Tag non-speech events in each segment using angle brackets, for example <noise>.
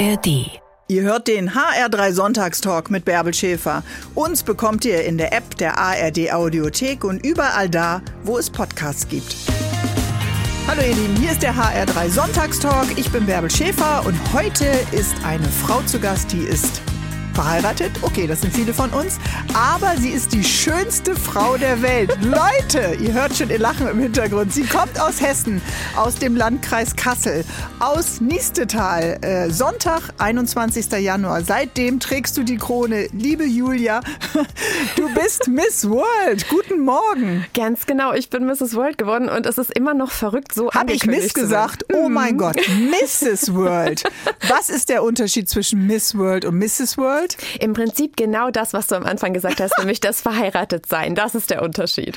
ARD. Ihr hört den HR3 Sonntagstalk mit Bärbel Schäfer. Uns bekommt ihr in der App der ARD Audiothek und überall da, wo es Podcasts gibt. Hallo ihr Lieben, hier ist der HR3 Sonntagstalk. Ich bin Bärbel Schäfer und heute ist eine Frau zu Gast, die ist verheiratet. Okay, das sind viele von uns. Aber sie ist die schönste Frau der Welt. <laughs> Leute, ihr hört schon ihr Lachen im Hintergrund. Sie kommt aus Hessen, aus dem Landkreis Kassel, aus Niestetal. Äh, Sonntag, 21. Januar. Seitdem trägst du die Krone. Liebe Julia, <laughs> du bist Miss World. Guten Morgen. Ganz genau, ich bin Mrs. World geworden und es ist immer noch verrückt, so Habe ich Miss gesagt? Oh mein Gott, Mrs. World. <laughs> Was ist der Unterschied zwischen Miss World und Mrs. World? World? Im Prinzip genau das, was du am Anfang gesagt hast, <laughs> nämlich das Verheiratetsein. Das ist der Unterschied.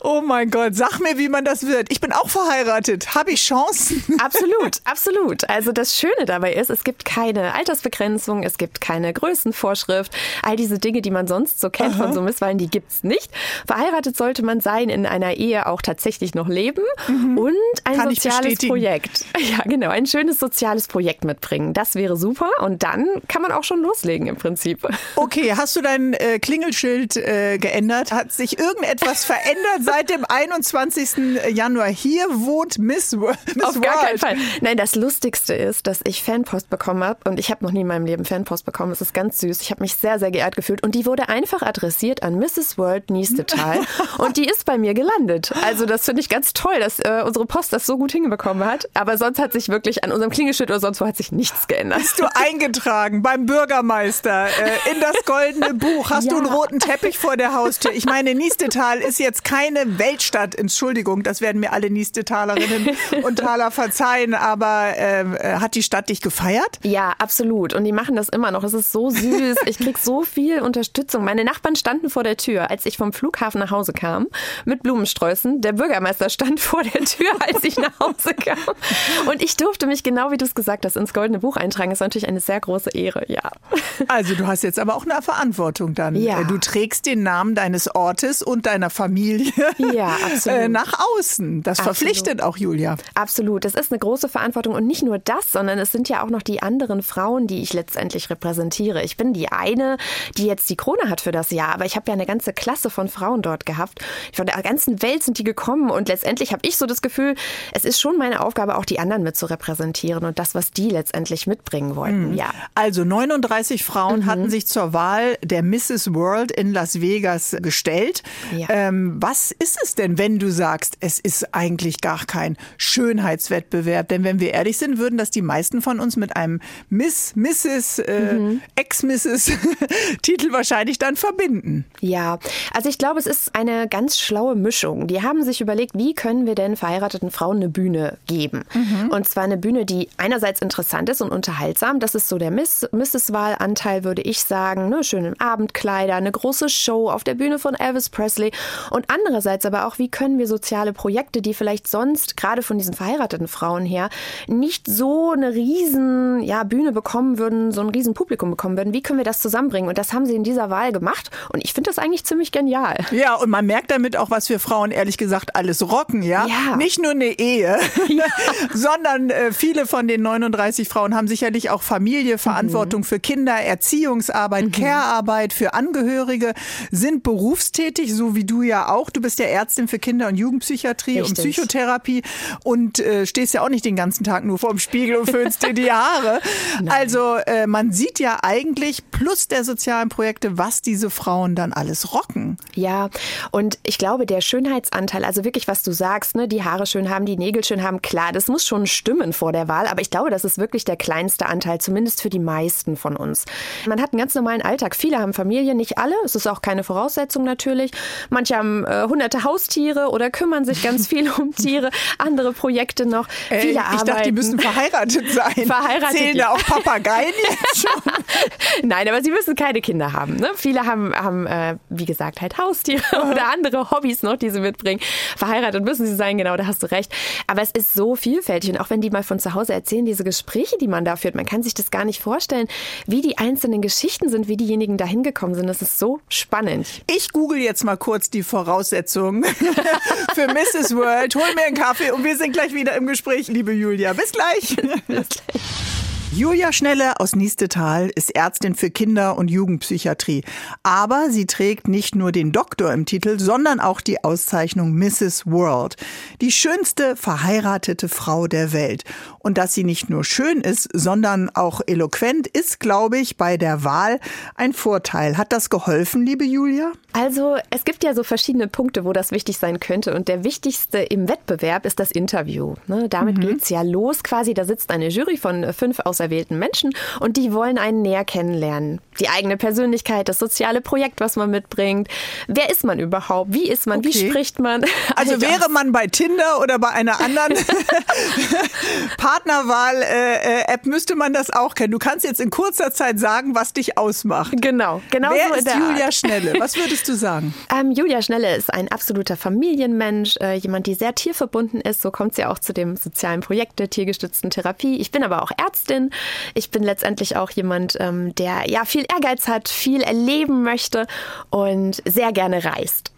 Oh mein Gott, sag mir, wie man das wird. Ich bin auch verheiratet. Habe ich Chancen? <laughs> Absolut, absolut. Also das Schöne dabei ist, es gibt keine Altersbegrenzung, es gibt keine Größenvorschrift. All diese Dinge, die man sonst so kennt Aha. von so Misswahlen, die gibt es nicht. Verheiratet sollte man sein, in einer Ehe auch tatsächlich noch leben mhm. und ein Kann soziales Projekt. <laughs> Ja, genau, ein schönes soziales Projekt mitbringen. Das wäre super und dann kann man auch schon loslegen im Prinzip. <laughs> Okay, hast du dein äh, Klingelschild äh, geändert? Hat sich irgendetwas verändert <laughs> seit dem 21. Januar? Hier wohnt Miss, Miss Auf gar keinen Fall. Nein, das Lustigste ist, dass ich Fanpost bekommen habe und ich habe noch nie in meinem Leben Fanpost bekommen. Es ist ganz süß. Ich habe mich sehr, sehr geehrt gefühlt und die wurde einfach adressiert an Mrs. World Niestetal <laughs> und die ist bei mir gelandet. Also das finde ich ganz toll, dass äh, unsere Post das so gut hinbekommen hat. Aber sonst hat sich wirklich an unserem Klingelschild oder sonst wo hat sich nichts geändert. Bist du eingetragen beim Bürgermeister? Äh, in das goldene Buch. Hast ja. du einen roten Teppich vor der Haustür? Ich meine, Niestetal ist jetzt keine Weltstadt. Entschuldigung, das werden mir alle Niestetalerinnen und Taler verzeihen. Aber ähm, äh, hat die Stadt dich gefeiert? Ja, absolut. Und die machen das immer noch. Es ist so süß. Ich krieg so viel Unterstützung. Meine Nachbarn standen vor der Tür, als ich vom Flughafen nach Hause kam, mit Blumensträußen. Der Bürgermeister stand vor der Tür, als ich nach Hause kam. Und ich durfte mich, genau wie du es gesagt hast, ins Goldene Buch eintragen. Das ist natürlich eine sehr große Ehre, ja. Also du hast jetzt aber auch eine Verantwortung dann. Ja. Du trägst den Namen deines Ortes und deiner Familie ja, äh, nach außen. Das absolut. verpflichtet auch Julia. Absolut. Das ist eine große Verantwortung und nicht nur das, sondern es sind ja auch noch die anderen Frauen, die ich letztendlich repräsentiere. Ich bin die eine, die jetzt die Krone hat für das Jahr, aber ich habe ja eine ganze Klasse von Frauen dort gehabt. Von der ganzen Welt sind die gekommen und letztendlich habe ich so das Gefühl, es ist schon meine Aufgabe, auch die anderen mit zu repräsentieren und das, was die letztendlich mitbringen wollten. Mhm. Ja. Also 39 Frauen Frauen mhm. hatten sich zur Wahl der Mrs. World in Las Vegas gestellt. Ja. Ähm, was ist es denn, wenn du sagst, es ist eigentlich gar kein Schönheitswettbewerb? Denn wenn wir ehrlich sind, würden das die meisten von uns mit einem Miss, Mrs., äh, mhm. Ex-Mrs. <laughs> Titel wahrscheinlich dann verbinden. Ja, also ich glaube, es ist eine ganz schlaue Mischung. Die haben sich überlegt, wie können wir denn verheirateten Frauen eine Bühne geben? Mhm. Und zwar eine Bühne, die einerseits interessant ist und unterhaltsam. Das ist so der Miss, Mrs.-Wahlanteil würde ich sagen, ne, schöne Abendkleider, eine große Show auf der Bühne von Elvis Presley und andererseits aber auch, wie können wir soziale Projekte, die vielleicht sonst gerade von diesen verheirateten Frauen her nicht so eine riesen ja, Bühne bekommen würden, so ein riesen Publikum bekommen würden, wie können wir das zusammenbringen? Und das haben sie in dieser Wahl gemacht und ich finde das eigentlich ziemlich genial. Ja, und man merkt damit auch, was wir Frauen ehrlich gesagt alles rocken, ja? ja. Nicht nur eine Ehe, <laughs> ja. sondern äh, viele von den 39 Frauen haben sicherlich auch Familie, Verantwortung mhm. für Kinder, Erziehung Erziehungsarbeit, mhm. Care-Arbeit für Angehörige, sind berufstätig, so wie du ja auch. Du bist ja Ärztin für Kinder- und Jugendpsychiatrie Richtig. und Psychotherapie und äh, stehst ja auch nicht den ganzen Tag nur vorm Spiegel und föhnst dir die Haare. <laughs> Also äh, man sieht ja eigentlich plus der sozialen Projekte, was diese Frauen dann alles rocken. Ja, und ich glaube, der Schönheitsanteil, also wirklich, was du sagst, ne, die Haare schön haben, die Nägel schön haben, klar, das muss schon stimmen vor der Wahl, aber ich glaube, das ist wirklich der kleinste Anteil, zumindest für die meisten von uns. Man hat einen ganz normalen Alltag. Viele haben Familie, nicht alle. Es ist auch keine Voraussetzung natürlich. Manche haben äh, hunderte Haustiere oder kümmern sich ganz viel um <laughs> Tiere. Andere Projekte noch. Äh, Viele ich arbeiten. dachte, die müssen verheiratet sein. Verheiratet. Zählen da auch Papageien <laughs> jetzt schon? Nein, aber sie müssen keine Kinder haben. Ne? Viele haben, haben äh, wie gesagt, halt Haustiere <laughs> oder andere Hobbys noch, die sie mitbringen. Verheiratet müssen sie sein, genau, da hast du recht. Aber es ist so vielfältig. Und auch wenn die mal von zu Hause erzählen, diese Gespräche, die man da führt, man kann sich das gar nicht vorstellen, wie die einzelnen einzelnen Geschichten sind, wie diejenigen da hingekommen sind. Das ist so spannend. Ich google jetzt mal kurz die Voraussetzungen <laughs> für Mrs. World. Hol mir einen Kaffee und wir sind gleich wieder im Gespräch, liebe Julia. Bis gleich. <laughs> Bis gleich. Julia Schnelle aus Niestetal ist Ärztin für Kinder- und Jugendpsychiatrie. Aber sie trägt nicht nur den Doktor im Titel, sondern auch die Auszeichnung Mrs. World. Die schönste verheiratete Frau der Welt. Und dass sie nicht nur schön ist, sondern auch eloquent, ist, glaube ich, bei der Wahl ein Vorteil. Hat das geholfen, liebe Julia? Also es gibt ja so verschiedene Punkte, wo das wichtig sein könnte. Und der wichtigste im Wettbewerb ist das Interview. Ne? Damit mhm. geht's ja los quasi. Da sitzt eine Jury von fünf auserwählten Menschen und die wollen einen näher kennenlernen. Die eigene Persönlichkeit, das soziale Projekt, was man mitbringt. Wer ist man überhaupt? Wie ist man? Okay. Wie spricht man? <laughs> Also wäre man bei Tinder oder bei einer anderen <laughs> <laughs> Partnerwahl-App, müsste man das auch kennen. Du kannst jetzt in kurzer Zeit sagen, was dich ausmacht. Genau, genau Wer so ist Julia Art. Schnelle? <laughs> Was würdest du sagen? Ähm, Julia Schnelle ist ein absoluter Familienmensch, äh, jemand, die sehr tierverbunden ist. So kommt sie auch zu dem sozialen Projekt der tiergestützten Therapie. Ich bin aber auch Ärztin. Ich bin letztendlich auch jemand, ähm, der ja viel Ehrgeiz hat, viel erleben möchte und sehr gerne reist.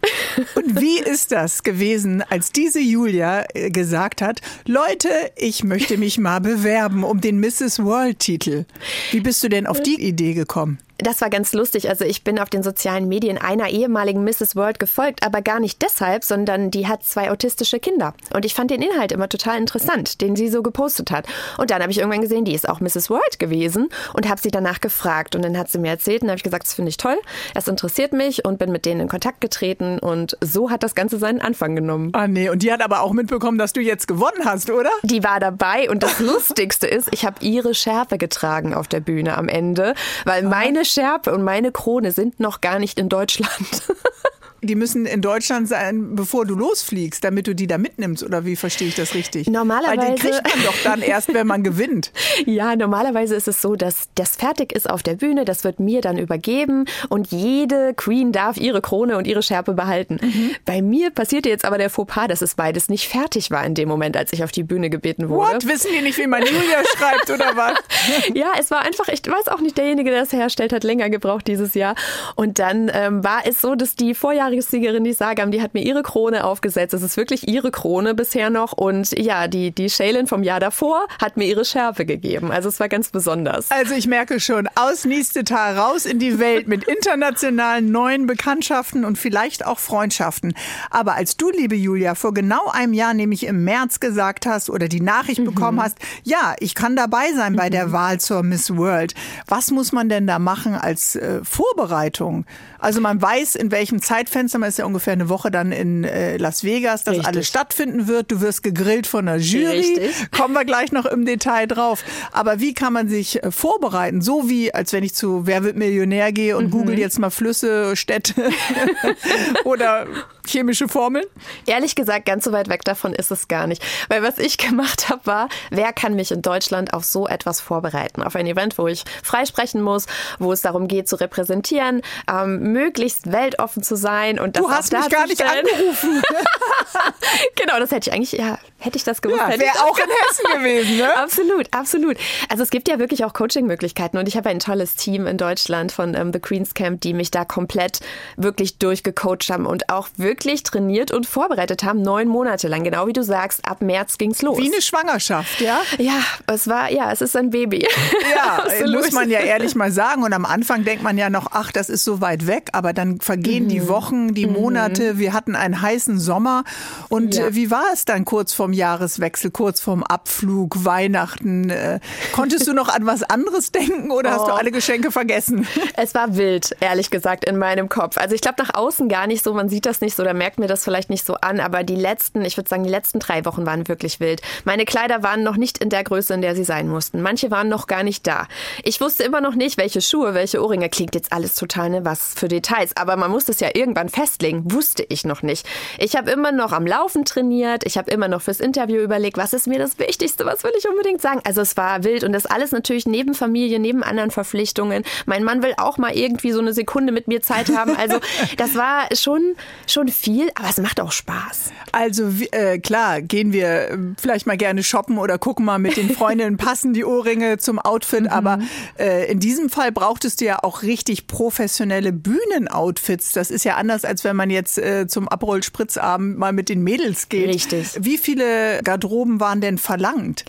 Und wie ist das gewesen, als diese Julia äh, gesagt hat, Leute, ich möchte mich mal bewerben um den Mrs. World-Titel? Wie bist du denn auf die Idee gekommen? Das war ganz lustig. Also ich bin auf den sozialen Medien einer ehemaligen Mrs. World gefolgt, aber gar nicht deshalb, sondern die hat zwei autistische Kinder. Und ich fand den Inhalt immer total interessant, den sie so gepostet hat. Und dann habe ich irgendwann gesehen, die ist auch Mrs. World gewesen und habe sie danach gefragt. Und dann hat sie mir erzählt und habe ich gesagt, das finde ich toll, es interessiert mich und bin mit denen in Kontakt getreten. Und so hat das Ganze seinen Anfang genommen. Ah nee, und die hat aber auch mitbekommen, dass du jetzt gewonnen hast, oder? Die war dabei und das Lustigste ist, ich habe ihre Schärpe getragen auf der Bühne am Ende, weil meine Schärpe und meine Krone sind noch gar nicht in Deutschland. <laughs> Die müssen in Deutschland sein, bevor du losfliegst, damit du die da mitnimmst, oder wie verstehe ich das richtig? Normalerweise. Weil die kriegt man doch dann erst, wenn man gewinnt. <laughs> Ja, normalerweise ist es so, dass das fertig ist auf der Bühne, das wird mir dann übergeben und jede Queen darf ihre Krone und ihre Schärpe behalten. Mhm. Bei mir passierte jetzt aber der Fauxpas, dass es beides nicht fertig war in dem Moment, als ich auf die Bühne gebeten wurde. What? Wissen die nicht, wie man Julia schreibt oder was? <laughs> ja, es war einfach, ich weiß auch nicht, derjenige, der das herstellt, hat länger gebraucht dieses Jahr. Und dann ähm, war es so, dass die Vorjahre Vorjahressiegerin, die Sagam, die hat mir ihre Krone aufgesetzt. Es ist wirklich ihre Krone bisher noch. Und ja, die, die Shaylin vom Jahr davor hat mir ihre Schärfe gegeben. Also es war ganz besonders. Also ich merke schon, aus Niestetal raus in die Welt mit internationalen neuen Bekanntschaften und vielleicht auch Freundschaften. Aber als du, liebe Julia, vor genau einem Jahr, nämlich im März gesagt hast oder die Nachricht mhm. bekommen hast, ja, ich kann dabei sein bei mhm. der Wahl zur Miss World. Was muss man denn da machen als äh, Vorbereitung? Also man weiß, in welchem Zeitfenster, man ist ja ungefähr eine Woche dann in äh, Las Vegas, dass Richtig. alles stattfinden wird. Du wirst gegrillt von der Jury. Richtig. <laughs> Kommen wir gleich noch im Detail drauf. Aber wie kann man sich äh, vorbereiten? So wie, als wenn ich zu Wer wird Millionär gehe und mhm. google jetzt mal Flüsse, Städte <laughs> <laughs> oder chemische Formeln? Ehrlich gesagt, ganz so weit weg davon ist es gar nicht. Weil was ich gemacht habe, war, wer kann mich in Deutschland auf so etwas vorbereiten? Auf ein Event, wo ich freisprechen muss, wo es darum geht zu repräsentieren, ähm, möglichst weltoffen zu sein und das Du hast mich gar nicht angerufen. <laughs> genau, das hätte ich eigentlich, ja, hätte ich das gewusst. Ja, wäre auch in Hessen gewesen, ne? <laughs> absolut, absolut. Also es gibt ja wirklich auch Coaching-Möglichkeiten und ich habe ein tolles Team in Deutschland von ähm, The Queen's Camp, die mich da komplett wirklich durchgecoacht haben und auch wirklich trainiert und vorbereitet haben, neun Monate lang. Genau wie du sagst, ab März ging's los. Wie eine Schwangerschaft, ja? Ja, es war, ja, es ist ein Baby. <laughs> Ja, <laughs> muss man ja ehrlich mal sagen. Und am Anfang denkt man ja noch, ach, das ist so weit weg. Aber dann vergehen mhm. die Wochen, die mhm. Monate. Mhm. Wir hatten einen heißen Sommer. Und ja. wie war es dann kurz vorm Jahreswechsel, kurz vorm Abflug, Weihnachten? Äh, konntest du noch an was anderes denken oder oh. hast du oh. alle Geschenke vergessen? Es war wild, ehrlich gesagt, in meinem Kopf. Also ich glaube nach außen gar nicht so, man sieht das nicht so oder merkt mir das vielleicht nicht so an, aber die letzten, ich würde sagen, die letzten drei Wochen waren wirklich wild. Meine Kleider waren noch nicht in der Größe, in der sie sein mussten. Manche waren noch gar nicht da. Ich wusste immer noch nicht, welche Schuhe, welche Ohrringe. Klingt jetzt alles total, ne, was für Details. Aber man muss es ja irgendwann festlegen. Wusste ich noch nicht. Ich habe immer noch am Laufen trainiert. Ich habe immer noch fürs Interview überlegt, was ist mir das Wichtigste? Was will ich unbedingt sagen? Also es war wild und das alles natürlich neben Familie, neben anderen Verpflichtungen. Mein Mann will auch mal irgendwie so eine Sekunde mit mir Zeit haben. Also <laughs> das war schon, schon viel, aber es macht auch Spaß. Also äh, klar, gehen wir äh, vielleicht mal gerne shoppen oder gucken mal mit den Freundinnen, <laughs> passen die Ohrringe zum Outfit. Mhm. Aber äh, in diesem Fall brauchtest du ja auch richtig professionelle Bühnenoutfits. Das ist ja anders, als wenn man jetzt äh, zum Abrollspritzabend mal mit den Mädels geht. Richtig. Wie viele Garderoben waren denn verlangt?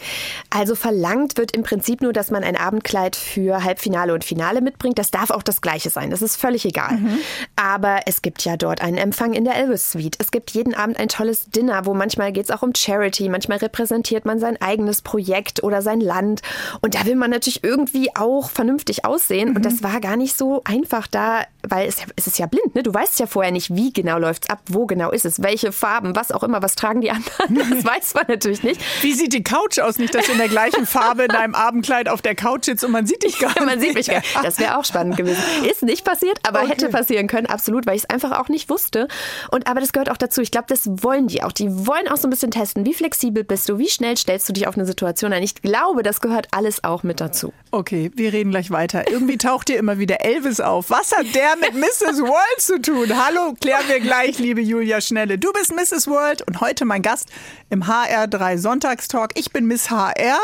Also verlangt wird im Prinzip nur, dass man ein Abendkleid für Halbfinale und Finale mitbringt. Das darf auch das gleiche sein. Das ist völlig egal. Mhm. Aber es gibt ja dort einen Empfang in der Elvis Suite. Es gibt jeden Abend ein tolles Dinner, wo manchmal geht es auch um Charity. Manchmal repräsentiert man sein eigenes Projekt oder sein Land. Und da will man natürlich irgendwie auch vernünftig aussehen. Mhm. Und das war gar nicht so einfach da, weil es, es ist ja blind. Ne? Du weißt ja vorher nicht, wie genau läuft es ab, wo genau ist es, welche Farben, was auch immer, was tragen die anderen. <laughs> Das weiß man natürlich nicht. Wie sieht die Couch aus? Nicht, dass du in der gleichen <laughs> Farbe in deinem Abendkleid auf der Couch sitzt und man sieht dich gar nicht. man sieht mich gar nicht. Das wäre auch spannend gewesen. Ist nicht passiert, aber okay. hätte passieren können, absolut, weil ich es einfach auch nicht wusste. Und aber das gehört auch dazu. Ich glaube, das wollen die auch. Die wollen auch so ein bisschen testen. Wie flexibel bist du? Wie schnell stellst du dich auf eine Situation ein? Ich glaube, das gehört alles auch mit dazu. Okay, wir reden gleich weiter. Irgendwie taucht hier immer wieder Elvis auf. Was hat der mit Mrs. World zu tun? Hallo, klären wir gleich, liebe Julia Schnelle. Du bist Mrs. World und heute mein Gast im HR3 Sonntagstalk. Ich bin Miss HR. <laughs>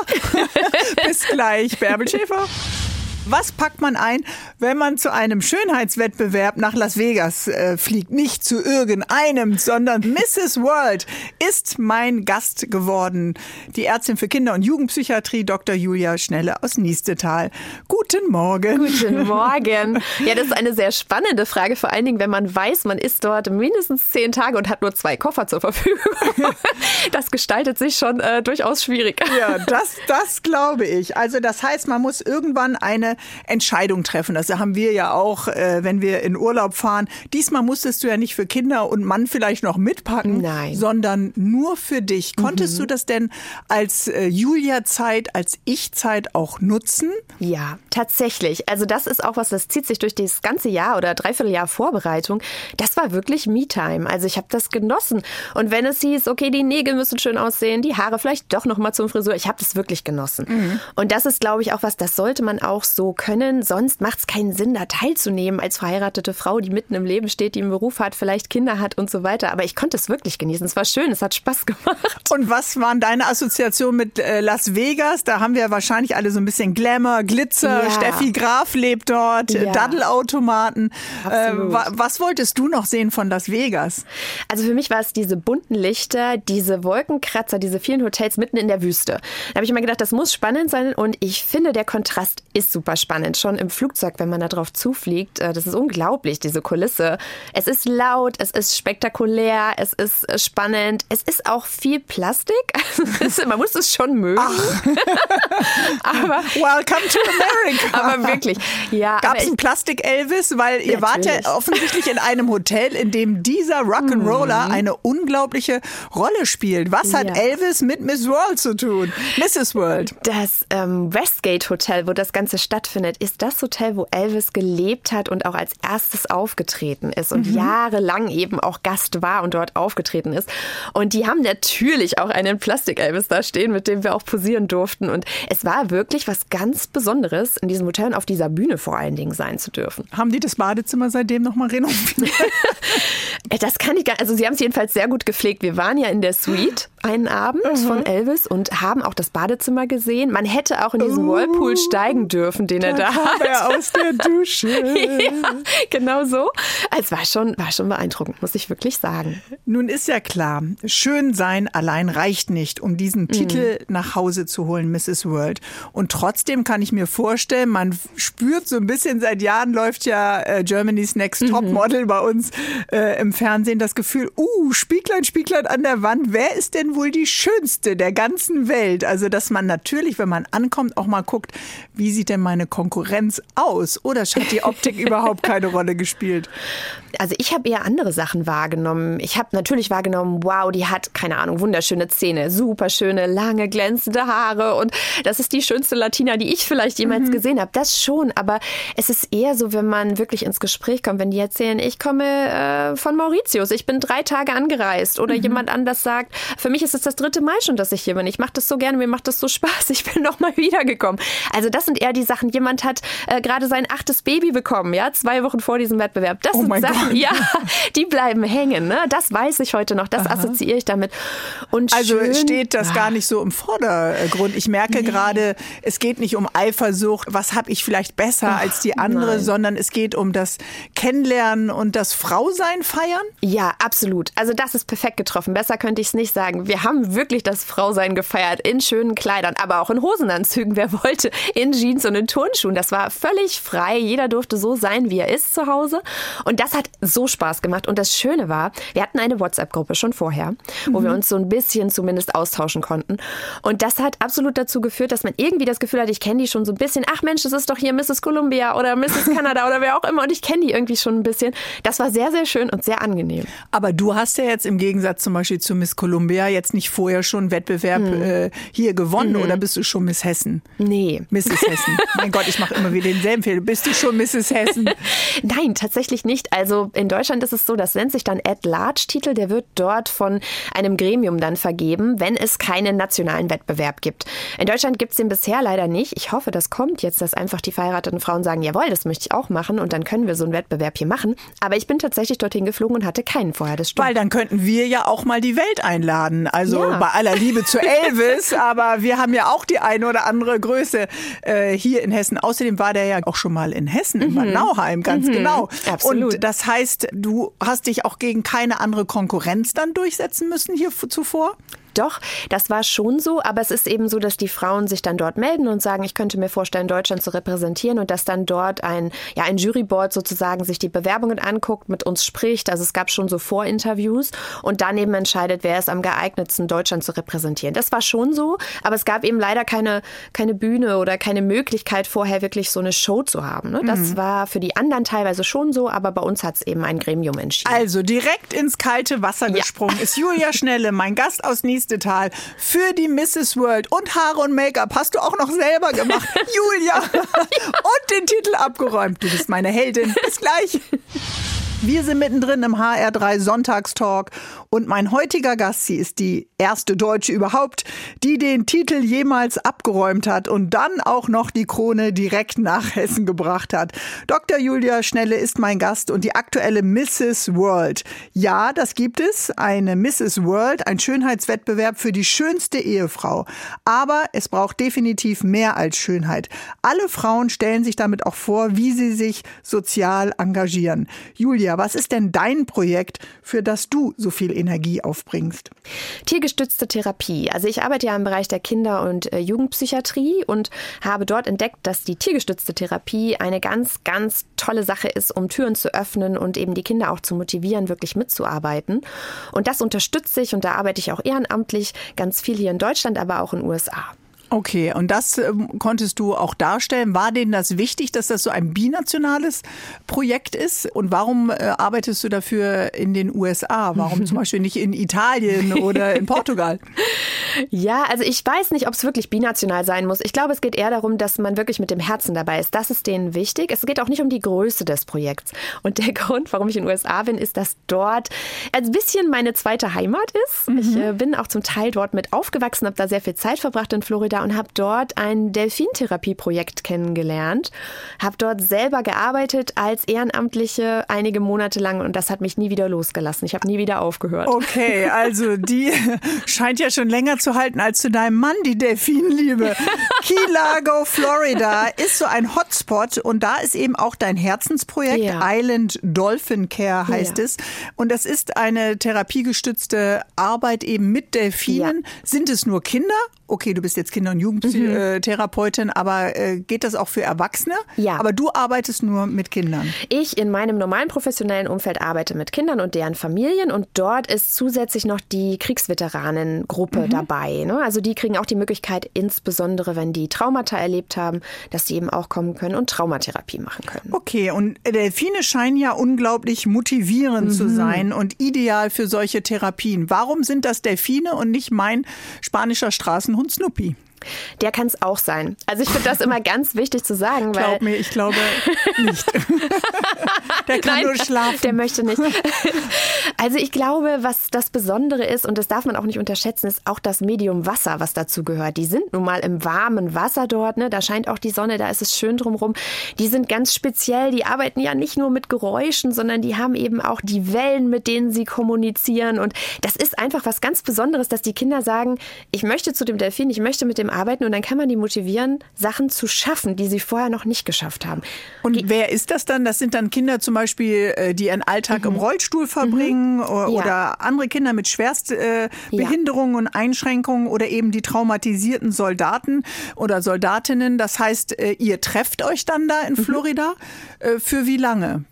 <laughs> Bis gleich, Bärbel Schäfer. Was packt man ein, wenn man zu einem Schönheitswettbewerb nach Las Vegas äh, fliegt? Nicht zu irgendeinem, sondern Mrs. World ist mein Gast geworden. Die Ärztin für Kinder- und Jugendpsychiatrie, Dr. Julia Schnelle aus Niestetal. Guten Morgen. Guten <laughs> Morgen. Ja, das ist eine sehr spannende Frage, vor allen Dingen, wenn man weiß, man ist dort mindestens zehn Tage und hat nur zwei Koffer zur Verfügung. <laughs> Das gestaltet sich schon äh, durchaus schwierig. Ja, das, das glaube ich. Also das heißt, man muss irgendwann eine Entscheidung treffen. Das haben wir ja auch, äh, wenn wir in Urlaub fahren. Diesmal musstest du ja nicht für Kinder und Mann vielleicht noch mitpacken, Nein. sondern nur für dich. Konntest mhm. du das denn als äh, Julia-Zeit, als Ich-Zeit auch nutzen? Ja, tatsächlich. Also das ist auch was, das zieht sich durch das ganze Jahr oder Dreivierteljahr Vorbereitung. Das war wirklich Me-Time. Also ich habe das genossen. Und wenn es hieß, okay, die Nägel müssen schön aussehen, die Haare vielleicht doch noch mal zum Frisur, ich habe das wirklich genossen. Mhm. Und das ist, glaube ich, auch was, das sollte man auch so so können. Sonst macht es keinen Sinn, da teilzunehmen als verheiratete Frau, die mitten im Leben steht, die einen Beruf hat, vielleicht Kinder hat und so weiter. Aber ich konnte es wirklich genießen. Es war schön, es hat Spaß <laughs> gemacht. Und was waren deine Assoziationen mit äh, Las Vegas? Da haben wir wahrscheinlich alle so ein bisschen Glamour, Glitzer. Ja. Steffi Graf lebt dort, ja. Daddelautomaten. Äh, was wolltest du noch sehen von Las Vegas? Also für mich war es diese bunten Lichter, diese Wolkenkratzer, diese vielen Hotels mitten in der Wüste. Da habe ich immer gedacht, das muss spannend sein und ich finde, der Kontrast ist super super spannend. Schon im Flugzeug, wenn man da drauf zufliegt, äh, das ist unglaublich, diese Kulisse. Es ist laut, es ist spektakulär, es ist äh, spannend. Es ist auch viel Plastik. <laughs> man muss es schon mögen. <laughs> aber Welcome to America. <laughs> aber wirklich, ja. Gab es einen Plastik-Elvis? Weil ihr natürlich. wart ja offensichtlich in einem Hotel, in dem dieser Rock'n'Roller mhm. eine unglaubliche Rolle spielt. Was hat ja. Elvis mit Miss World zu tun? Mrs. World. Das ähm, Westgate Hotel, wo das Ganze stattfindet, stattfindet, ist das Hotel, wo Elvis gelebt hat und auch als erstes aufgetreten ist und mhm. jahrelang eben auch Gast war und dort aufgetreten ist. Und die haben natürlich auch einen Plastik-Elvis da stehen, mit dem wir auch posieren durften. Und es war wirklich was ganz Besonderes, in diesem Hotel und auf dieser Bühne vor allen Dingen sein zu dürfen. Haben die das Badezimmer seitdem nochmal renoviert? <laughs> das kann ich gar Also sie haben es jedenfalls sehr gut gepflegt. Wir waren ja in der Suite einen Abend mhm. von Elvis und haben auch das Badezimmer gesehen. Man hätte auch in diesen uh, Whirlpool steigen dürfen, den da er da hat. Er aus der <laughs> Dusche. ja, genau so. Es war schon, war schon beeindruckend, muss ich wirklich sagen. Nun ist ja klar, schön sein allein reicht nicht, um diesen mhm. Titel nach Hause zu holen, Mrs. World. Und trotzdem kann ich mir vorstellen, man spürt so ein bisschen, seit Jahren läuft ja äh, Germany's Next mhm. Top Model bei uns äh, im Fernsehen das Gefühl, uh, Spieglein, Spieglein an der Wand, wer ist denn wohl die schönste der ganzen Welt? Also, dass man natürlich, wenn man ankommt, auch mal guckt, wie sieht denn meine Konkurrenz aus? Oder hat die Optik <laughs> überhaupt keine Rolle gespielt? Also, ich habe eher andere Sachen wahrgenommen. Ich habe natürlich wahrgenommen, wow, die hat, keine Ahnung, wunderschöne Zähne, super schöne, lange, glänzende Haare und das ist die schönste Latina, die ich vielleicht jemals mhm. gesehen habe. Das schon, aber es ist eher so, wenn man wirklich ins Gespräch kommt, wenn die erzählen, ich komme äh, von Mauritius, ich bin drei Tage angereist oder mhm. jemand anders sagt, für mich ist es das dritte Mal schon, dass ich hier bin. Ich mache das so gerne, mir macht das so Spaß, ich bin <laughs> noch mal wiedergekommen. Also das sind eher die Sachen, jemand hat äh, gerade sein achtes Baby bekommen, ja, zwei Wochen vor diesem Wettbewerb. Das oh sind Sachen, Gott. ja, die bleiben hängen. Ne? Das weiß ich heute noch, das Aha. assoziiere ich damit. Und also schön, steht das ja. gar nicht so im Vordergrund. Ich merke nee. gerade, es geht nicht um Eifersucht, was habe ich vielleicht besser Ach, als die andere, nein. sondern es geht um das Kennenlernen und das Frausein feiern. Ja, absolut. Also das ist perfekt getroffen. Besser könnte ich es nicht sagen. Wir wir haben wirklich das Frausein gefeiert in schönen Kleidern, aber auch in Hosenanzügen, wer wollte, in Jeans und in Turnschuhen. Das war völlig frei. Jeder durfte so sein, wie er ist zu Hause. Und das hat so Spaß gemacht. Und das Schöne war, wir hatten eine WhatsApp-Gruppe schon vorher, wo mhm. wir uns so ein bisschen zumindest austauschen konnten. Und das hat absolut dazu geführt, dass man irgendwie das Gefühl hat, ich kenne die schon so ein bisschen. Ach Mensch, das ist doch hier Mrs. Columbia oder Mrs. Canada oder wer auch immer. Und ich kenne die irgendwie schon ein bisschen. Das war sehr, sehr schön und sehr angenehm. Aber du hast ja jetzt im Gegensatz zum Beispiel zu Miss Columbia jetzt nicht vorher schon Wettbewerb hm. äh, hier gewonnen mhm. oder bist du schon Miss Hessen? Nee. Mrs. Hessen. <laughs> mein Gott, ich mache immer wieder denselben Fehler. Bist du schon Mrs. Hessen? <laughs> Nein, tatsächlich nicht. Also in Deutschland ist es so, das nennt sich dann At-Large-Titel. Der wird dort von einem Gremium dann vergeben, wenn es keinen nationalen Wettbewerb gibt. In Deutschland gibt es den bisher leider nicht. Ich hoffe, das kommt jetzt, dass einfach die verheirateten Frauen sagen, jawohl, das möchte ich auch machen und dann können wir so einen Wettbewerb hier machen. Aber ich bin tatsächlich dorthin geflogen und hatte keinen vorher. Das stimmt. Weil dann könnten wir ja auch mal die Welt einladen. Also ja. bei aller Liebe zu <laughs> Elvis, aber wir haben ja auch die eine oder andere Größe äh, hier in Hessen. Außerdem war der ja auch schon mal in Hessen, in Bad mhm. Nauheim, ganz mhm. genau. Absolut. Und das heißt, du hast dich auch gegen keine andere Konkurrenz dann durchsetzen müssen hier zuvor? Doch, das war schon so, aber es ist eben so, dass die Frauen sich dann dort melden und sagen, ich könnte mir vorstellen, Deutschland zu repräsentieren und dass dann dort ein, ja, ein Juryboard sozusagen sich die Bewerbungen anguckt, mit uns spricht. Also es gab schon so Vorinterviews und dann eben entscheidet, wer ist am geeignetsten, Deutschland zu repräsentieren. Das war schon so, aber es gab eben leider keine, keine Bühne oder keine Möglichkeit, vorher wirklich so eine Show zu haben. Ne? Das mhm. war für die anderen teilweise schon so, aber bei uns hat es eben ein Gremium entschieden. Also direkt ins kalte Wasser ja. gesprungen ist Julia <laughs> Schnelle, mein Gast aus Nies nächste Tal für die Mrs. World und Haare und Make-up hast du auch noch selber gemacht. <laughs> Julia! und den Titel abgeräumt. Du bist meine Heldin. Bis gleich. Wir sind mittendrin im HR3 Sonntagstalk und mein heutiger Gast, sie ist die erste Deutsche überhaupt, die den Titel jemals abgeräumt hat und dann auch noch die Krone direkt nach Hessen gebracht hat. Dr. Julia Schnelle ist mein Gast und die aktuelle Mrs. World. Ja, das gibt es, eine Mrs. World, ein Schönheitswettbewerb für die schönste Ehefrau. Aber es braucht definitiv mehr als Schönheit. Alle Frauen stellen sich damit auch vor, wie sie sich sozial engagieren. Julia, was ist denn dein Projekt, für das du so viel Energie aufbringst? Tiergestützte Therapie. Also ich arbeite ja im Bereich der Kinder- und äh, Jugendpsychiatrie und habe dort entdeckt, dass die tiergestützte Therapie eine ganz, ganz tolle Sache ist, um Türen zu öffnen und eben die Kinder auch zu motivieren, wirklich mitzuarbeiten. Und das unterstütze ich und da arbeite ich auch ehrenamtlich ganz viel hier in Deutschland, aber auch in den USA. Okay, und das ähm, konntest du auch darstellen. War denen das wichtig, dass das so ein binationales Projekt ist? Und warum äh, arbeitest du dafür in den USA? Warum zum <laughs> Beispiel nicht in Italien oder in Portugal? <laughs> Ja, also ich weiß nicht, ob es wirklich binational sein muss. Ich glaube, es geht eher darum, dass man wirklich mit dem Herzen dabei ist. Das ist denen wichtig. Es geht auch nicht um die Größe des Projekts. Und der <laughs> Grund, warum ich in den USA bin, ist, dass dort ein bisschen meine zweite Heimat ist. Mhm. Ich äh, bin auch zum Teil dort mit aufgewachsen, habe da sehr viel Zeit verbracht in Florida und habe dort ein Delfintherapieprojekt kennengelernt, habe dort selber gearbeitet als Ehrenamtliche einige Monate lang und das hat mich nie wieder losgelassen. Ich habe nie wieder aufgehört. Okay, <laughs> also die scheint ja schon länger zu halten als zu deinem Mann, die Delfinliebe. <laughs> Key Largo, Florida ist so ein Hotspot und da ist eben auch dein Herzensprojekt ja. Island Dolphin Care heißt ja. es und das ist eine therapiegestützte Arbeit eben mit Delfinen. Ja. Sind es nur Kinder okay, du bist jetzt Kinder- und Jugendtherapeutin, mhm. aber äh, geht das auch für Erwachsene? Ja. Aber du arbeitest nur mit Kindern. Ich in meinem normalen professionellen Umfeld arbeite mit Kindern und deren Familien und dort ist zusätzlich noch die Kriegsveteranengruppe mhm. dabei. Ne? Also die kriegen auch die Möglichkeit, insbesondere wenn die Traumata erlebt haben, dass sie eben auch kommen können und Traumatherapie machen können. Okay, und Delfine scheinen ja unglaublich motivierend mhm. zu sein und ideal für solche Therapien. Warum sind das Delfine und nicht mein spanischer Straßenhund? Hund Snoopy. Der kann es auch sein. Also ich finde das immer <laughs> ganz wichtig zu sagen. Glaub mir, ich glaube nicht. <laughs> der kann Nein, nur schlafen. Der möchte nicht. <laughs> Also ich glaube, was das Besondere ist, und das darf man auch nicht unterschätzen, ist auch das Medium Wasser, was dazu gehört. Die sind nun mal im warmen Wasser dort, ne? da scheint auch die Sonne, da ist es schön drumherum. Die sind ganz speziell, die arbeiten ja nicht nur mit Geräuschen, sondern die haben eben auch die Wellen, mit denen sie kommunizieren. Und das ist einfach was ganz Besonderes, dass die Kinder sagen, ich möchte zu dem Delfin, ich möchte mit dem arbeiten und dann kann man die motivieren, Sachen zu schaffen, die sie vorher noch nicht geschafft haben. Und Ge wer ist das dann? Das sind dann Kinder zum Beispiel, äh, die ihren Alltag mhm. im Rollstuhl verbringen mhm. oder, ja. andere Kinder mit Schwerstbehinderungen äh, ja. und Einschränkungen oder eben die traumatisierten Soldaten oder Soldatinnen. Das heißt, äh, ihr trefft euch dann da in mhm. Florida. Mhm. Für wie lange?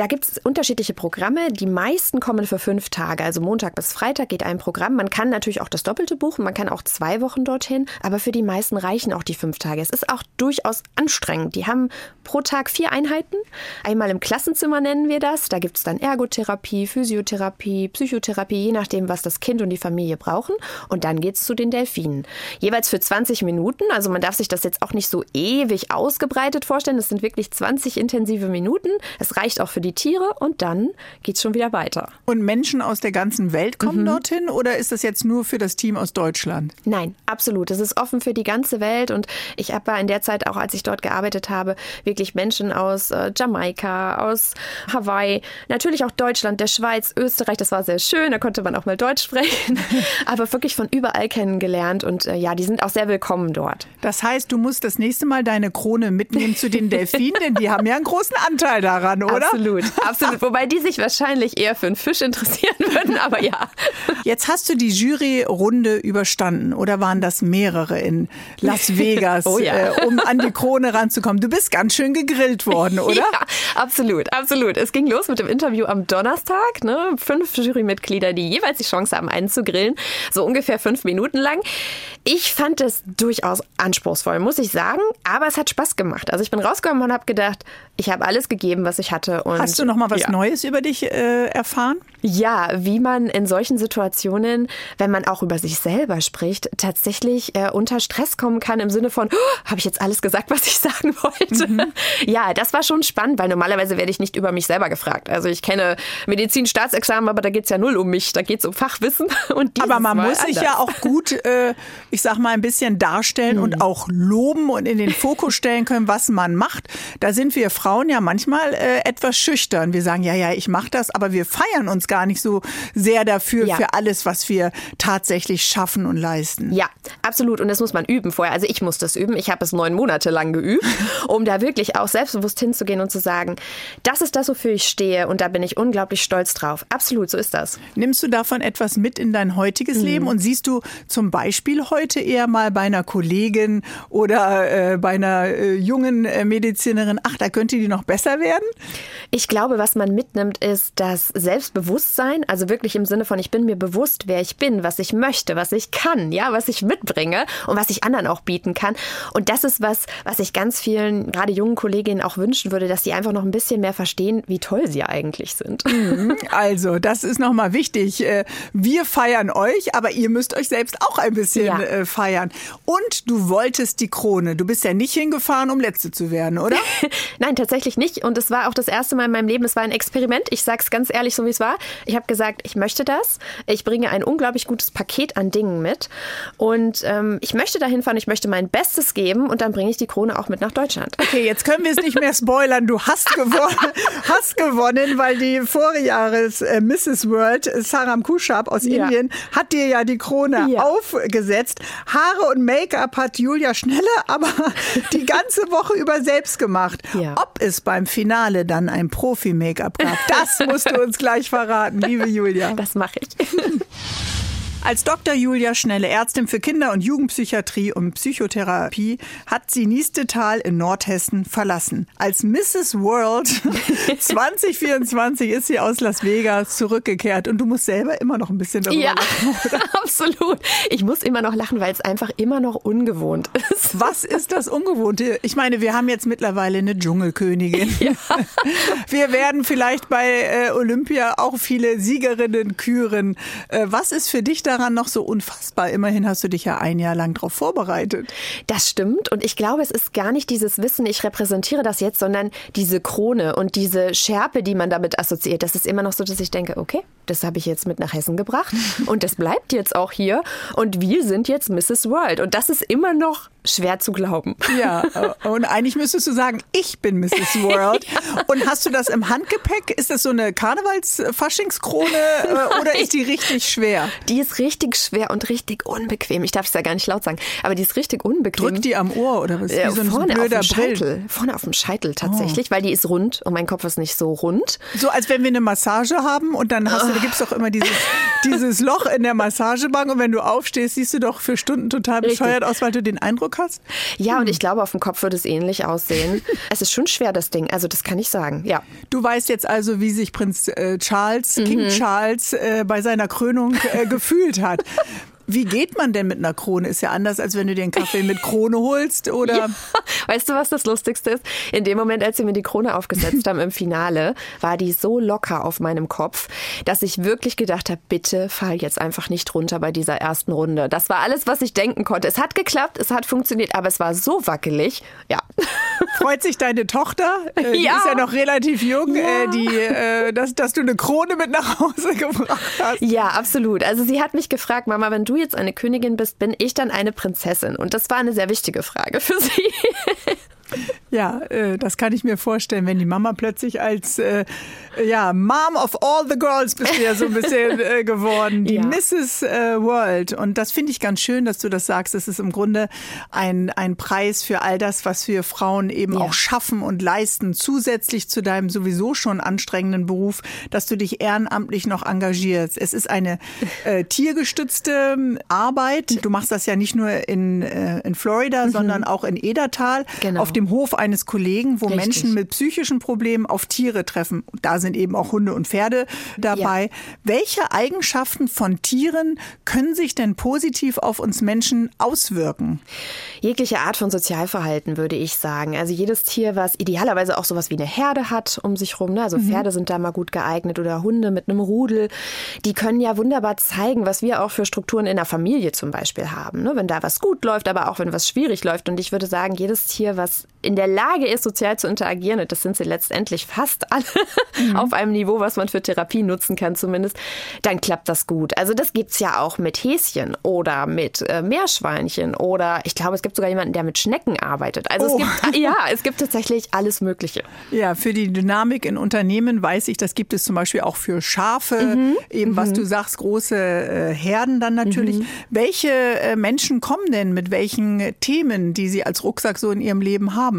Da gibt es unterschiedliche Programme. Die meisten kommen für fünf Tage. Also Montag bis Freitag geht ein Programm. Man kann natürlich auch das Doppelte buchen. Man kann auch zwei Wochen dorthin. Aber für die meisten reichen auch die fünf Tage. Es ist auch durchaus anstrengend. Die haben pro Tag vier Einheiten. Einmal im Klassenzimmer nennen wir das. Da gibt es dann Ergotherapie, Physiotherapie, Psychotherapie, je nachdem, was das Kind und die Familie brauchen. Und dann geht es zu den Delfinen. Jeweils für 20 Minuten. Also man darf sich das jetzt auch nicht so ewig ausgebreitet vorstellen. Es sind wirklich 20 intensive Minuten. Es reicht auch für die die Tiere und dann geht es schon wieder weiter. Und Menschen aus der ganzen Welt kommen mhm. dorthin oder ist das jetzt nur für das Team aus Deutschland? Nein, absolut. Es ist offen für die ganze Welt und ich habe in der Zeit auch, als ich dort gearbeitet habe, wirklich Menschen aus äh, Jamaika, aus Hawaii, natürlich auch Deutschland, der Schweiz, Österreich. Das war sehr schön, da konnte man auch mal Deutsch sprechen, <laughs> aber wirklich von überall kennengelernt und äh, ja, die sind auch sehr willkommen dort. Das heißt, du musst das nächste Mal deine Krone mitnehmen zu den Delfinen, denn die haben ja einen großen Anteil daran, oder? Absolut. Absolut, <laughs> absolut. Wobei die sich wahrscheinlich eher für einen Fisch interessieren <laughs> würden, aber ja. Jetzt hast du die Juryrunde überstanden oder waren das mehrere in Las Vegas, <laughs> oh ja. äh, um an die Krone ranzukommen? Du bist ganz schön gegrillt worden, oder? Ja, absolut, absolut. Es ging los mit dem Interview am Donnerstag. Ne? Fünf Jurymitglieder, die jeweils die Chance haben, einen zu grillen. So ungefähr fünf Minuten lang. Ich fand es durchaus anspruchsvoll, muss ich sagen. Aber es hat Spaß gemacht. Also ich bin rausgekommen und habe gedacht, ich habe alles gegeben, was ich hatte. Und Hast du noch mal was ja. Neues über dich äh, erfahren? Ja, wie man in solchen Situationen, wenn man auch über sich selber spricht, tatsächlich äh, unter Stress kommen kann im Sinne von, oh, habe ich jetzt alles gesagt, was ich <laughs> sagen wollte? Mhm. <laughs> Ja, das war schon spannend, weil normalerweise werde ich nicht über mich selber gefragt. Also ich kenne Medizin-Staatsexamen, aber da geht es ja null um mich, da geht es um Fachwissen. <laughs> Und aber man Mal muss sich ja auch gut, äh, ich sag mal, ein bisschen darstellen mhm. und auch loben und in den Fokus stellen können, was man macht. Da sind wir Frauen ja manchmal äh, etwas schüchtern. Wir sagen, ja, ja, ich mache das, aber wir feiern uns gar nicht so sehr dafür, ja. für alles, was wir tatsächlich schaffen und leisten. Ja, absolut. Und das muss man üben vorher. Also ich muss das üben. Ich habe es neun Monate lang geübt, <laughs> um da wirklich auch selbstbewusst hinzugehen und zu sagen, das ist das, wofür ich stehe und da bin ich unglaublich stolz drauf. Absolut, so ist das. Nimmst du davon etwas mit in dein heutiges mhm. Leben und siehst du zum Beispiel heute eher mal bei einer Kollegin oder äh, bei einer äh, jungen äh, Medizinerin, ach, da könnte die noch besser werden? Ich glaube, was man mitnimmt, ist das Selbstbewusstsein, also wirklich im Sinne von, ich bin mir bewusst, wer ich bin, was ich möchte, was ich kann, ja, was ich mitbringe und was ich anderen auch bieten kann. Und das ist was, was ich ganz vielen, gerade jungen Kolleginnen auch wünschen würde, dass sie einfach noch ein bisschen mehr verstehen, wie toll sie eigentlich sind. Mhm. <laughs> Also, das ist nochmal wichtig. Äh, wir feiern euch, aber ihr müsst euch selbst auch ein bisschen ja. Äh, feiern. Und du wolltest die Krone. Du bist ja nicht hingefahren, um Letzte zu werden, oder? <laughs> Nein, tatsächlich nicht. Und es war auch das erste Mal Mal in meinem Leben, es war ein Experiment. Ich sage es ganz ehrlich, so wie es war. Ich habe gesagt, ich möchte das. Ich bringe ein unglaublich gutes Paket an Dingen mit. Und ähm, ich möchte dahin fahren, ich möchte mein Bestes geben und dann bringe ich die Krone auch mit nach Deutschland. Okay, jetzt können wir es nicht mehr <laughs> spoilern. Du hast gewonnen, hast gewonnen weil die Vorjahres äh, Mrs. World, Saram Kushab aus ja. Indien, hat dir ja die Krone ja. aufgesetzt. Haare und Make-up hat Julia Schnelle aber <laughs> die ganze Woche über selbst gemacht. Ja. Ob es beim Finale dann ein Profi-Make-up gab. Das musst du uns gleich verraten, liebe Julia. Das mache ich. <laughs> Als Dr. Julia Schnelle, Ärztin für Kinder- und Jugendpsychiatrie und Psychotherapie, hat sie Niestetal in Nordhessen verlassen. Als Mrs. World <laughs> 2024 ist sie aus Las Vegas zurückgekehrt und du musst selber immer noch ein bisschen darüber ja, lachen. <laughs> Oder? absolut. Ich muss immer noch lachen, weil es einfach immer noch ungewohnt ist. Was ist das Ungewohnte? Ich meine, wir haben jetzt mittlerweile eine Dschungelkönigin. Ja. <laughs> Wir werden vielleicht bei äh, Olympia auch viele Siegerinnen küren. Äh, was ist für dich da daran noch so unfassbar? Immerhin hast du dich ja ein Jahr lang darauf vorbereitet. Das stimmt. Und ich glaube, es ist gar nicht dieses Wissen, ich repräsentiere das jetzt, sondern diese Krone und diese Schärpe, die man damit assoziiert. Das ist immer noch so, dass ich denke, okay, das habe ich jetzt mit nach Hessen gebracht <laughs> und das bleibt jetzt auch hier. Und wir sind jetzt Mrs. World. Und das ist immer noch schwer zu glauben. Ja, und eigentlich müsstest du sagen, ich bin Mrs. World. <laughs> Und hast du das im Handgepäck? Ist das so eine Karnevals-Faschingskrone äh, oder ist die richtig schwer? <laughs> Die ist richtig schwer und richtig unbequem. Ich darf es ja gar nicht laut sagen, aber die ist richtig unbequem. Drückt die am Ohr oder was? Wie Äh, so ein vorne, blöder auf dem Brill. Scheitel. vorne auf dem Scheitel tatsächlich, weil die ist rund und mein Kopf ist nicht so rund. So als wenn wir eine Massage haben und dann hast du, da gibt's doch immer dieses, dieses Loch in der Massagebank und wenn du aufstehst, siehst du doch für Stunden total Richtig. bescheuert aus, weil du den Eindruck hast. Ja, Hm. und ich glaube, auf dem Kopf würde es ähnlich aussehen. <laughs> es ist schon schwer, das Ding. Also, das kann ich sagen. Ja. Du weißt jetzt also, wie sich Prinz äh, Charles, King Charles äh, bei seiner Krönung äh, <laughs> gefühlt hat. Wie geht man denn mit einer Krone? Ist ja anders, als wenn du dir einen Kaffee mit Krone holst oder <laughs> Weißt du, was das Lustigste ist? In dem Moment, als sie mir die Krone aufgesetzt haben im Finale, war die so locker auf meinem Kopf, dass ich wirklich gedacht habe, bitte fall jetzt einfach nicht runter bei dieser ersten Runde. Das war alles, was ich denken konnte. Es hat geklappt, es hat funktioniert, aber es war so wackelig. Ja. <laughs> freut sich deine Tochter? Äh, Die Ja. ist ja noch relativ jung, Ja. äh, die, äh, dass, dass du eine Krone mit nach Hause <laughs> gebracht hast. Ja, absolut. Also sie hat mich gefragt, Mama, wenn du jetzt eine Königin bist, bin ich dann eine Prinzessin? Und das war eine sehr wichtige Frage für sie. <laughs> <laughs> Ja, äh, das kann ich mir vorstellen, wenn die Mama plötzlich als äh, ja, Mom of all the girls bist du ja so ein bisschen <laughs> äh, geworden, die Ja. Mrs. World. Und das finde ich ganz schön, dass du das sagst. Das ist im Grunde ein, ein Preis für all das, was wir Frauen eben Ja. auch schaffen und leisten, zusätzlich zu deinem sowieso schon anstrengenden Beruf, dass du dich ehrenamtlich noch engagierst. Es ist eine äh, <laughs> tiergestützte Arbeit. Du machst das ja nicht nur in, in Florida, sondern auch in Edertal Genau. auf dem Hof eines Kollegen, wo Richtig. Menschen mit psychischen Problemen auf Tiere treffen. Da sind eben auch Hunde und Pferde dabei. Welche Eigenschaften von Tieren können sich denn positiv auf uns Menschen auswirken? Jegliche Art von Sozialverhalten, würde ich sagen. Also jedes Tier, was idealerweise auch sowas wie eine Herde hat um sich rum. Ne? Also Pferde sind da mal gut geeignet oder Hunde mit einem Rudel. Die können ja wunderbar zeigen, was wir auch für Strukturen in der Familie zum Beispiel haben. Ne? Wenn da was gut läuft, aber auch wenn was schwierig läuft. Und ich würde sagen, jedes Tier, was in der Lage ist, sozial zu interagieren, und das sind sie letztendlich fast alle auf einem Niveau, was man für Therapie nutzen kann zumindest, dann klappt das gut. Also das gibt's ja auch mit Häschen oder mit äh, Meerschweinchen oder ich glaube, es gibt sogar jemanden, der mit Schnecken arbeitet. Also Oh. es gibt, ja, es gibt tatsächlich alles Mögliche. Ja, für die Dynamik in Unternehmen weiß ich, das gibt es zum Beispiel auch für Schafe, eben was du sagst, große äh, Herden dann natürlich. Welche äh, Menschen kommen denn mit welchen Themen, die sie als Rucksack so in ihrem Leben haben?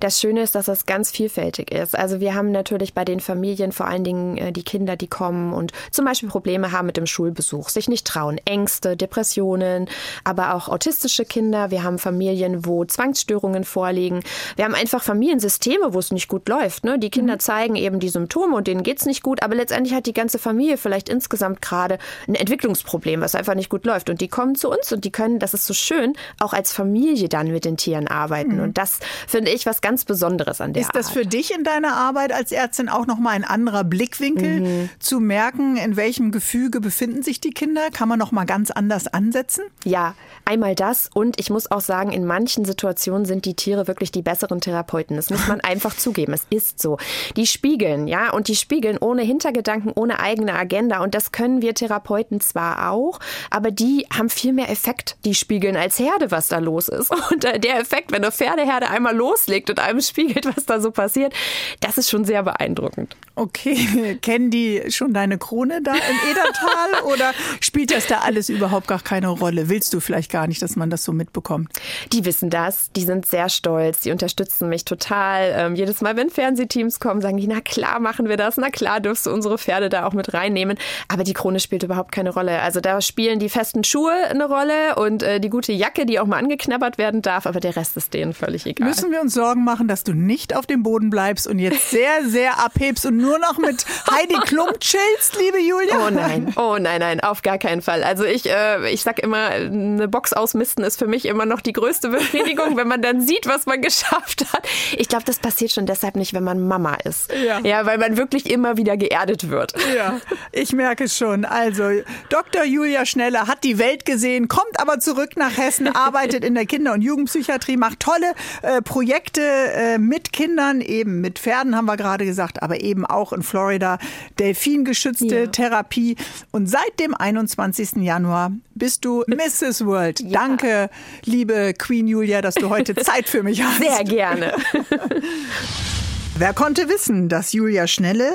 Das Schöne ist, dass es ganz vielfältig ist. Also wir haben natürlich bei den Familien vor allen Dingen äh, die Kinder, die kommen und zum Beispiel Probleme haben mit dem Schulbesuch, sich nicht trauen, Ängste, Depressionen, aber auch autistische Kinder. Wir haben Familien, wo Zwangsstörungen vorliegen. Wir haben einfach Familiensysteme, wo es nicht gut läuft. Ne? Die Kinder zeigen eben die Symptome und denen geht's nicht gut, aber letztendlich hat die ganze Familie vielleicht insgesamt gerade ein Entwicklungsproblem, was einfach nicht gut läuft. Und die kommen zu uns und die können, das ist so schön, auch als Familie dann mit den Tieren arbeiten. Und das finde ich was ganz Besonderes an der Ist das Art. für dich in deiner Arbeit als Ärztin auch nochmal ein anderer Blickwinkel Mhm. zu merken, in welchem Gefüge befinden sich die Kinder? Kann man nochmal ganz anders ansetzen? Ja, einmal das und ich muss auch sagen, in manchen Situationen sind die Tiere wirklich die besseren Therapeuten. Das muss man <laughs> einfach zugeben. Es ist so. Die spiegeln, ja, und die spiegeln ohne Hintergedanken, ohne eigene Agenda. Und das können wir Therapeuten zwar auch, aber die haben viel mehr Effekt. Die spiegeln als Herde, was da los ist. <laughs> Und der Effekt, wenn eine Pferdeherde einmal loslegt und einem spiegelt, was da so passiert, das ist schon sehr beeindruckend. Okay, <laughs> kennen die schon deine Krone da im Edertal <laughs> oder spielt das da alles überhaupt gar keine Rolle? Willst du vielleicht gar nicht, dass man das so mitbekommt? Die wissen das, die sind sehr stolz, die unterstützen mich total. Ähm, jedes Mal, wenn Fernsehteams kommen, sagen die, na klar machen wir das, na klar dürfst du unsere Pferde da auch mit reinnehmen. Aber die Krone spielt überhaupt keine Rolle. Also da spielen die festen Schuhe eine Rolle und äh, die gute Jacke, die auch mal angeknabbert werden darf, aber der Rest ist denen völlig egal. Müssen wir uns Sorgen machen, dass du nicht auf dem Boden bleibst und jetzt sehr, sehr abhebst und nur noch mit Heidi Klum chillst, liebe Julia? Oh nein, oh nein, nein, auf gar keinen Fall. Also ich, äh, ich sag immer, eine Box ausmisten ist für mich immer noch die größte Befriedigung, wenn man dann sieht, was man <laughs> geschafft hat. Ich glaube, das passiert schon deshalb nicht, wenn man Mama ist. Ja. ja, weil man wirklich immer wieder geerdet wird. Ja, ich merke es schon. Also, Dr. Julia Schneller hat die Welt gesehen, kommt aber zurück nach Hessen, <laughs> arbeitet in der Kinder- und Jugendpsychiatrie, macht tolle äh, Projekte äh, mit Kindern, eben mit Pferden haben wir gerade gesagt, aber eben auch in Florida, delfingeschützte Ja. Therapie. Und seit dem 21. Januar bist du Mrs. World. Danke, liebe Queen Julia, dass du heute <laughs> Zeit für mich hast. Sehr gerne. <laughs> Wer konnte wissen, dass Julia Schnelle,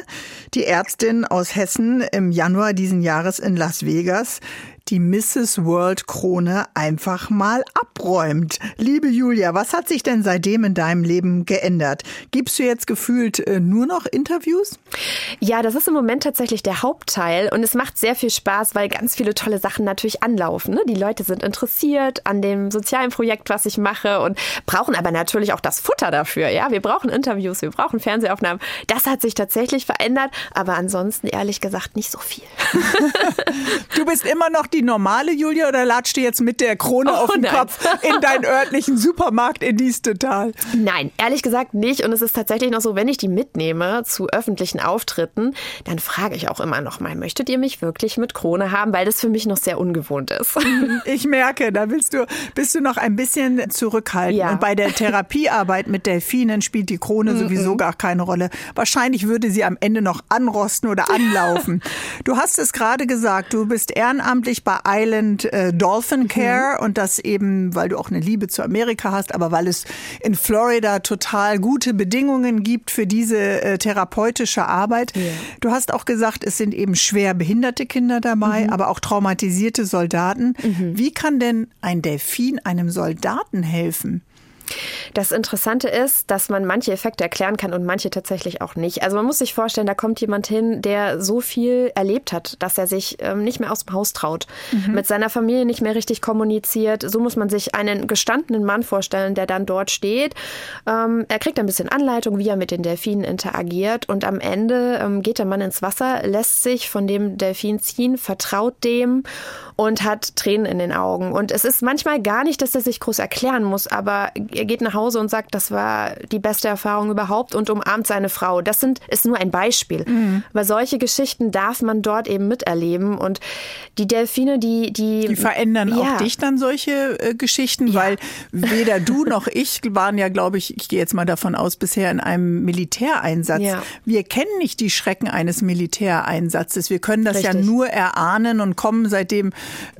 die Ärztin aus Hessen, im Januar diesen Jahres in Las Vegas die Mrs. World Krone einfach mal abräumt. Liebe Julia, was hat sich denn seitdem in deinem Leben geändert? Gibst du jetzt gefühlt äh, nur noch Interviews? Ja, das ist im Moment tatsächlich der Hauptteil und es macht sehr viel Spaß, weil ganz viele tolle Sachen natürlich anlaufen. Ne? Die Leute sind interessiert an dem sozialen Projekt, was ich mache und brauchen aber natürlich auch das Futter dafür. Ja, wir brauchen Interviews, wir brauchen Fernsehaufnahmen. Das hat sich tatsächlich verändert, aber ansonsten ehrlich gesagt nicht so viel. <laughs> du bist immer noch die normale Julia oder latscht du jetzt mit der Krone oh, auf dem Kopf in deinen örtlichen Supermarkt in Diestetal? Nein, ehrlich gesagt nicht. Und es ist tatsächlich noch so, wenn ich die mitnehme zu öffentlichen Auftritten, dann frage ich auch immer noch mal, möchtet ihr mich wirklich mit Krone haben? Weil das für mich noch sehr ungewohnt ist. <laughs> Ich merke, da willst du, bist du noch ein bisschen zurückhaltend. Ja. Und bei der Therapiearbeit mit Delfinen spielt die Krone sowieso gar keine Rolle. Wahrscheinlich würde sie am Ende noch anrosten oder anlaufen. Du hast es gerade gesagt, du bist ehrenamtlich bei Island äh, Dolphin mhm. Care mhm. und das eben, weil du auch eine Liebe zu Amerika hast, aber weil es in Florida total gute Bedingungen gibt für diese äh, therapeutische Arbeit. Ja. Du hast auch gesagt, es sind eben schwer behinderte Kinder dabei, mhm. aber auch traumatisierte Soldaten. Mhm. Wie kann denn ein Delfin einem Soldaten helfen? Das Interessante ist, dass man manche Effekte erklären kann und manche tatsächlich auch nicht. Also man muss sich vorstellen, da kommt jemand hin, der so viel erlebt hat, dass er sich ähm, nicht mehr aus dem Haus traut, mhm. mit seiner Familie nicht mehr richtig kommuniziert. So muss man sich einen gestandenen Mann vorstellen, der dann dort steht. Ähm, er kriegt ein bisschen Anleitung, wie er mit den Delfinen interagiert und am Ende ähm, geht der Mann ins Wasser, lässt sich von dem Delfin ziehen, vertraut dem und hat Tränen in den Augen. Und es ist manchmal gar nicht, dass er sich groß erklären muss, aber er geht nach Hause und sagt, das war die beste Erfahrung überhaupt und umarmt seine Frau. Das sind, ist nur ein Beispiel. Mhm. Aber solche Geschichten darf man dort eben miterleben. Und die Delfine, die. Die, die verändern ja. auch dich dann solche äh, Geschichten, ja. weil weder du <laughs> noch ich waren ja, glaube ich, ich gehe jetzt mal davon aus, bisher in einem Militäreinsatz. Ja. Wir kennen nicht die Schrecken eines Militäreinsatzes. Wir können das Richtig. ja nur erahnen und kommen seitdem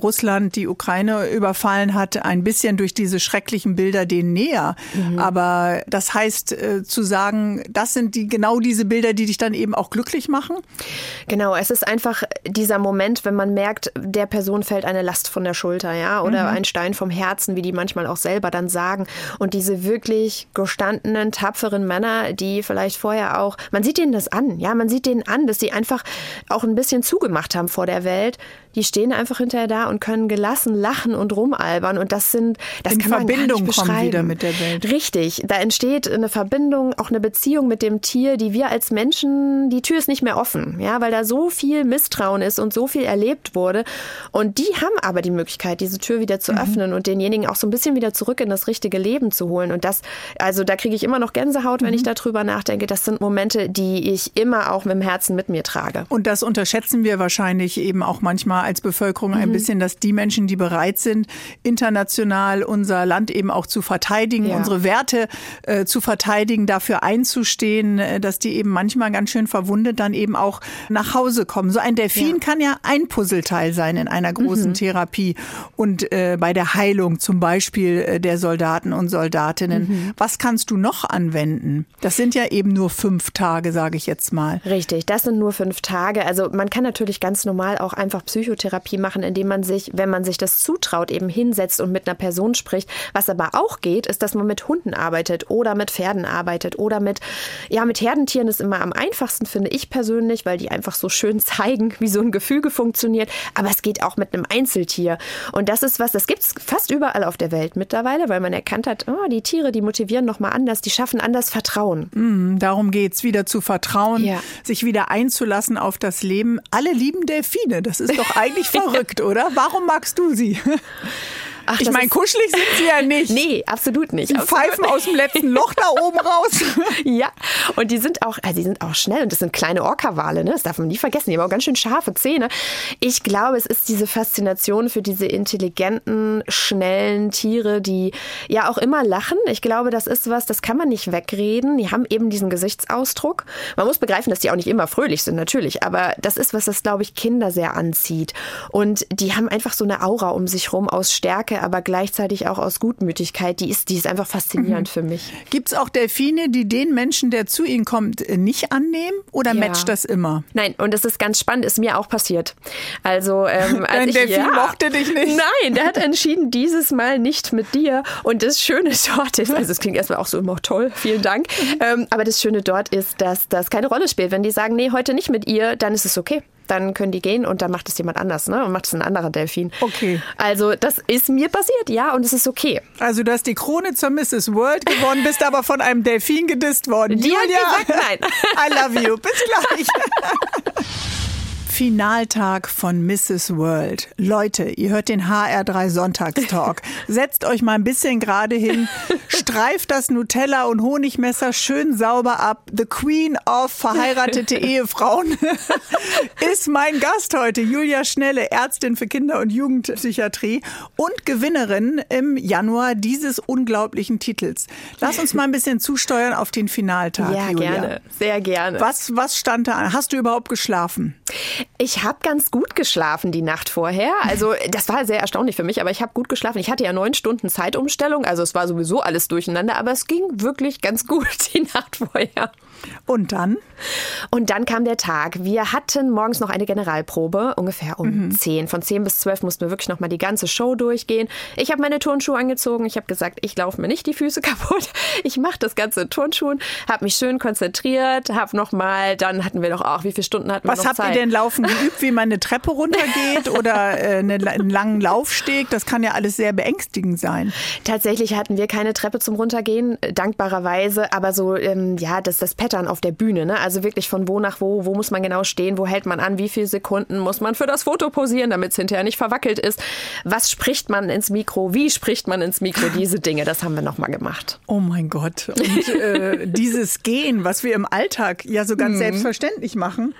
Russland die Ukraine überfallen hat, ein bisschen durch diese schrecklichen Bilder denen näher. Mhm. Aber das heißt, äh, zu sagen, das sind die genau diese Bilder, die dich dann eben auch glücklich machen? Genau, es ist einfach dieser Moment, wenn man merkt, der Person fällt eine Last von der Schulter, ja, oder mhm. ein Stein vom Herzen, wie die manchmal auch selber dann sagen. Und diese wirklich gestandenen, tapferen Männer, die vielleicht vorher auch, man sieht denen das an, ja, man sieht denen an, dass sie einfach auch ein bisschen zugemacht haben vor der Welt, die stehen einfach hinterher da und können gelassen lachen und rumalbern. Und das sind, das In kann man Verbindung gar nicht beschreiben. wieder mit der Welt. Richtig. Da entsteht eine Verbindung, auch eine Beziehung mit dem Tier, die wir als Menschen, die Tür ist nicht mehr offen. Ja, weil da so viel Misstrauen ist und so viel erlebt wurde. Und die haben aber die Möglichkeit, diese Tür wieder zu mhm. öffnen und denjenigen auch so ein bisschen wieder zurück in das richtige Leben zu holen. Und das, also da kriege ich immer noch Gänsehaut, wenn mhm. ich darüber nachdenke. Das sind Momente, die ich immer auch mit dem Herzen mit mir trage. Und das unterschätzen wir wahrscheinlich eben auch manchmal als Bevölkerung mhm. ein bisschen, dass die Menschen, die bereit sind, international unser Land eben auch zu verteidigen, ja. unsere Werte äh, zu verteidigen, dafür einzustehen, äh, dass die eben manchmal ganz schön verwundet dann eben auch nach Hause kommen. So ein Delfin ja. kann ja ein Puzzleteil sein in einer großen mhm. Therapie und äh, bei der Heilung zum Beispiel äh, der Soldaten und Soldatinnen. Mhm. Was kannst du noch anwenden? Das sind ja eben nur fünf Tage, sage ich jetzt mal. Richtig, das sind nur fünf Tage. Also man kann natürlich ganz normal auch einfach Psychotherapie machen, indem man sich, wenn man sich das zutraut, eben hinsetzt und mit einer Person spricht. Was aber auch geht, ist, dass man mit Hunden arbeitet oder mit Pferden arbeitet oder mit, ja, mit Herdentieren ist immer am einfachsten, finde ich persönlich, weil die einfach so schön <laughs> zeigen, wie so ein Gefüge funktioniert. Aber es geht auch mit einem Einzeltier. Und das ist was, das gibt es fast überall auf der Welt mittlerweile, weil man erkannt hat, oh, die Tiere, die motivieren nochmal anders, die schaffen anders Vertrauen. Mm, darum geht es, wieder zu vertrauen, ja. sich wieder einzulassen auf das Leben. Alle lieben Delfine. Das ist doch <laughs> eigentlich verrückt, oder? Warum magst du sie? <laughs> Ach, ich meine, kuschelig sind sie ja <laughs> nicht. Nee, absolut nicht. Die absolut. pfeifen aus dem letzten Loch da oben raus. <laughs> ja, und die sind auch, also die sind auch schnell und das sind kleine Orca-Wale, ne? das darf man nie vergessen. Die haben auch ganz schön scharfe Zähne. Ich glaube, es ist diese Faszination für diese intelligenten, schnellen Tiere, die ja auch immer lachen. Ich glaube, das ist was, das kann man nicht wegreden. Die haben eben diesen Gesichtsausdruck. Man muss begreifen, dass die auch nicht immer fröhlich sind, natürlich, aber das ist was, das, glaube ich, Kinder sehr anzieht. Und die haben einfach so eine Aura um sich rum aus Stärke, Aber gleichzeitig auch aus Gutmütigkeit. Die ist, die ist einfach faszinierend mhm. für mich. Gibt es auch Delfine, die den Menschen, der zu ihnen kommt, nicht annehmen oder ja. matcht das immer? Nein, und das ist ganz spannend, ist mir auch passiert. Also, ähm, <laughs> als Dein ich, Delfin ja, mochte dich nicht. Nein, der hat <laughs> entschieden, dieses Mal nicht mit dir. Und das Schöne dort ist, also es klingt erstmal auch so immer toll, vielen Dank. Mhm. Ähm, aber das Schöne dort ist, dass das keine Rolle spielt. Wenn die sagen, nee, heute nicht mit ihr, dann ist es okay dann können die gehen und dann macht es jemand anders, ne? Und macht es ein anderer Delfin. Okay. Also das ist mir passiert, ja, und es ist okay. Also du hast die Krone zur Mrs. World gewonnen, bist aber von einem Delfin gedisst worden. Die Julia, hat gesagt, nein. <laughs> I love you. Bis gleich. <laughs> Finaltag von Mrs. World. Leute, ihr hört den HR3 Sonntagstalk. <laughs> Setzt euch mal ein bisschen gerade hin, streift das Nutella und Honigmesser schön sauber ab. The Queen of verheiratete <laughs> Ehefrauen <laughs> ist mein Gast heute. Julia Schnelle, Ärztin für Kinder- und Jugendpsychiatrie und Gewinnerin im Januar dieses unglaublichen Titels. Lass uns mal ein bisschen zusteuern auf den Finaltag. Ja, Julia. gerne. Sehr gerne. Was, was stand da an? Hast du überhaupt geschlafen? Ich habe ganz gut geschlafen die Nacht vorher. Also das war sehr erstaunlich für mich, aber ich habe gut geschlafen. Ich hatte ja neun Stunden Zeitumstellung, also es war sowieso alles durcheinander, aber es ging wirklich ganz <laughs> gut die Nacht vorher. Und dann? Und dann kam der Tag. Wir hatten morgens noch eine Generalprobe, ungefähr um mhm. 10. Von 10 bis 12 mussten wir wirklich noch mal die ganze Show durchgehen. Ich habe meine Turnschuhe angezogen. Ich habe gesagt, ich laufe mir nicht die Füße <laughs> kaputt. Ich mache das ganze Turnschuhen, habe mich schön konzentriert, habe noch mal, dann hatten wir doch auch, wie viele Stunden hatten wir Was noch habt Zeit? ihr denn laufen geübt, wie man eine Treppe runtergeht <laughs> oder äh, einen langen Laufsteg? Das kann ja alles sehr beängstigend sein. Tatsächlich hatten wir keine Treppe zum Runtergehen, dankbarerweise, aber so, ähm, ja, das, das Pattern auf der Bühne, ne? Also wirklich von wo nach wo, wo muss man genau stehen, wo hält man an, wie viele Sekunden muss man für das Foto posieren, damit es hinterher nicht verwackelt ist. Was spricht man ins Mikro, wie spricht man ins Mikro, diese Dinge, das haben wir nochmal gemacht. Oh mein Gott. Und äh, <laughs> dieses Gehen, was wir im Alltag ja so ganz mhm. selbstverständlich machen,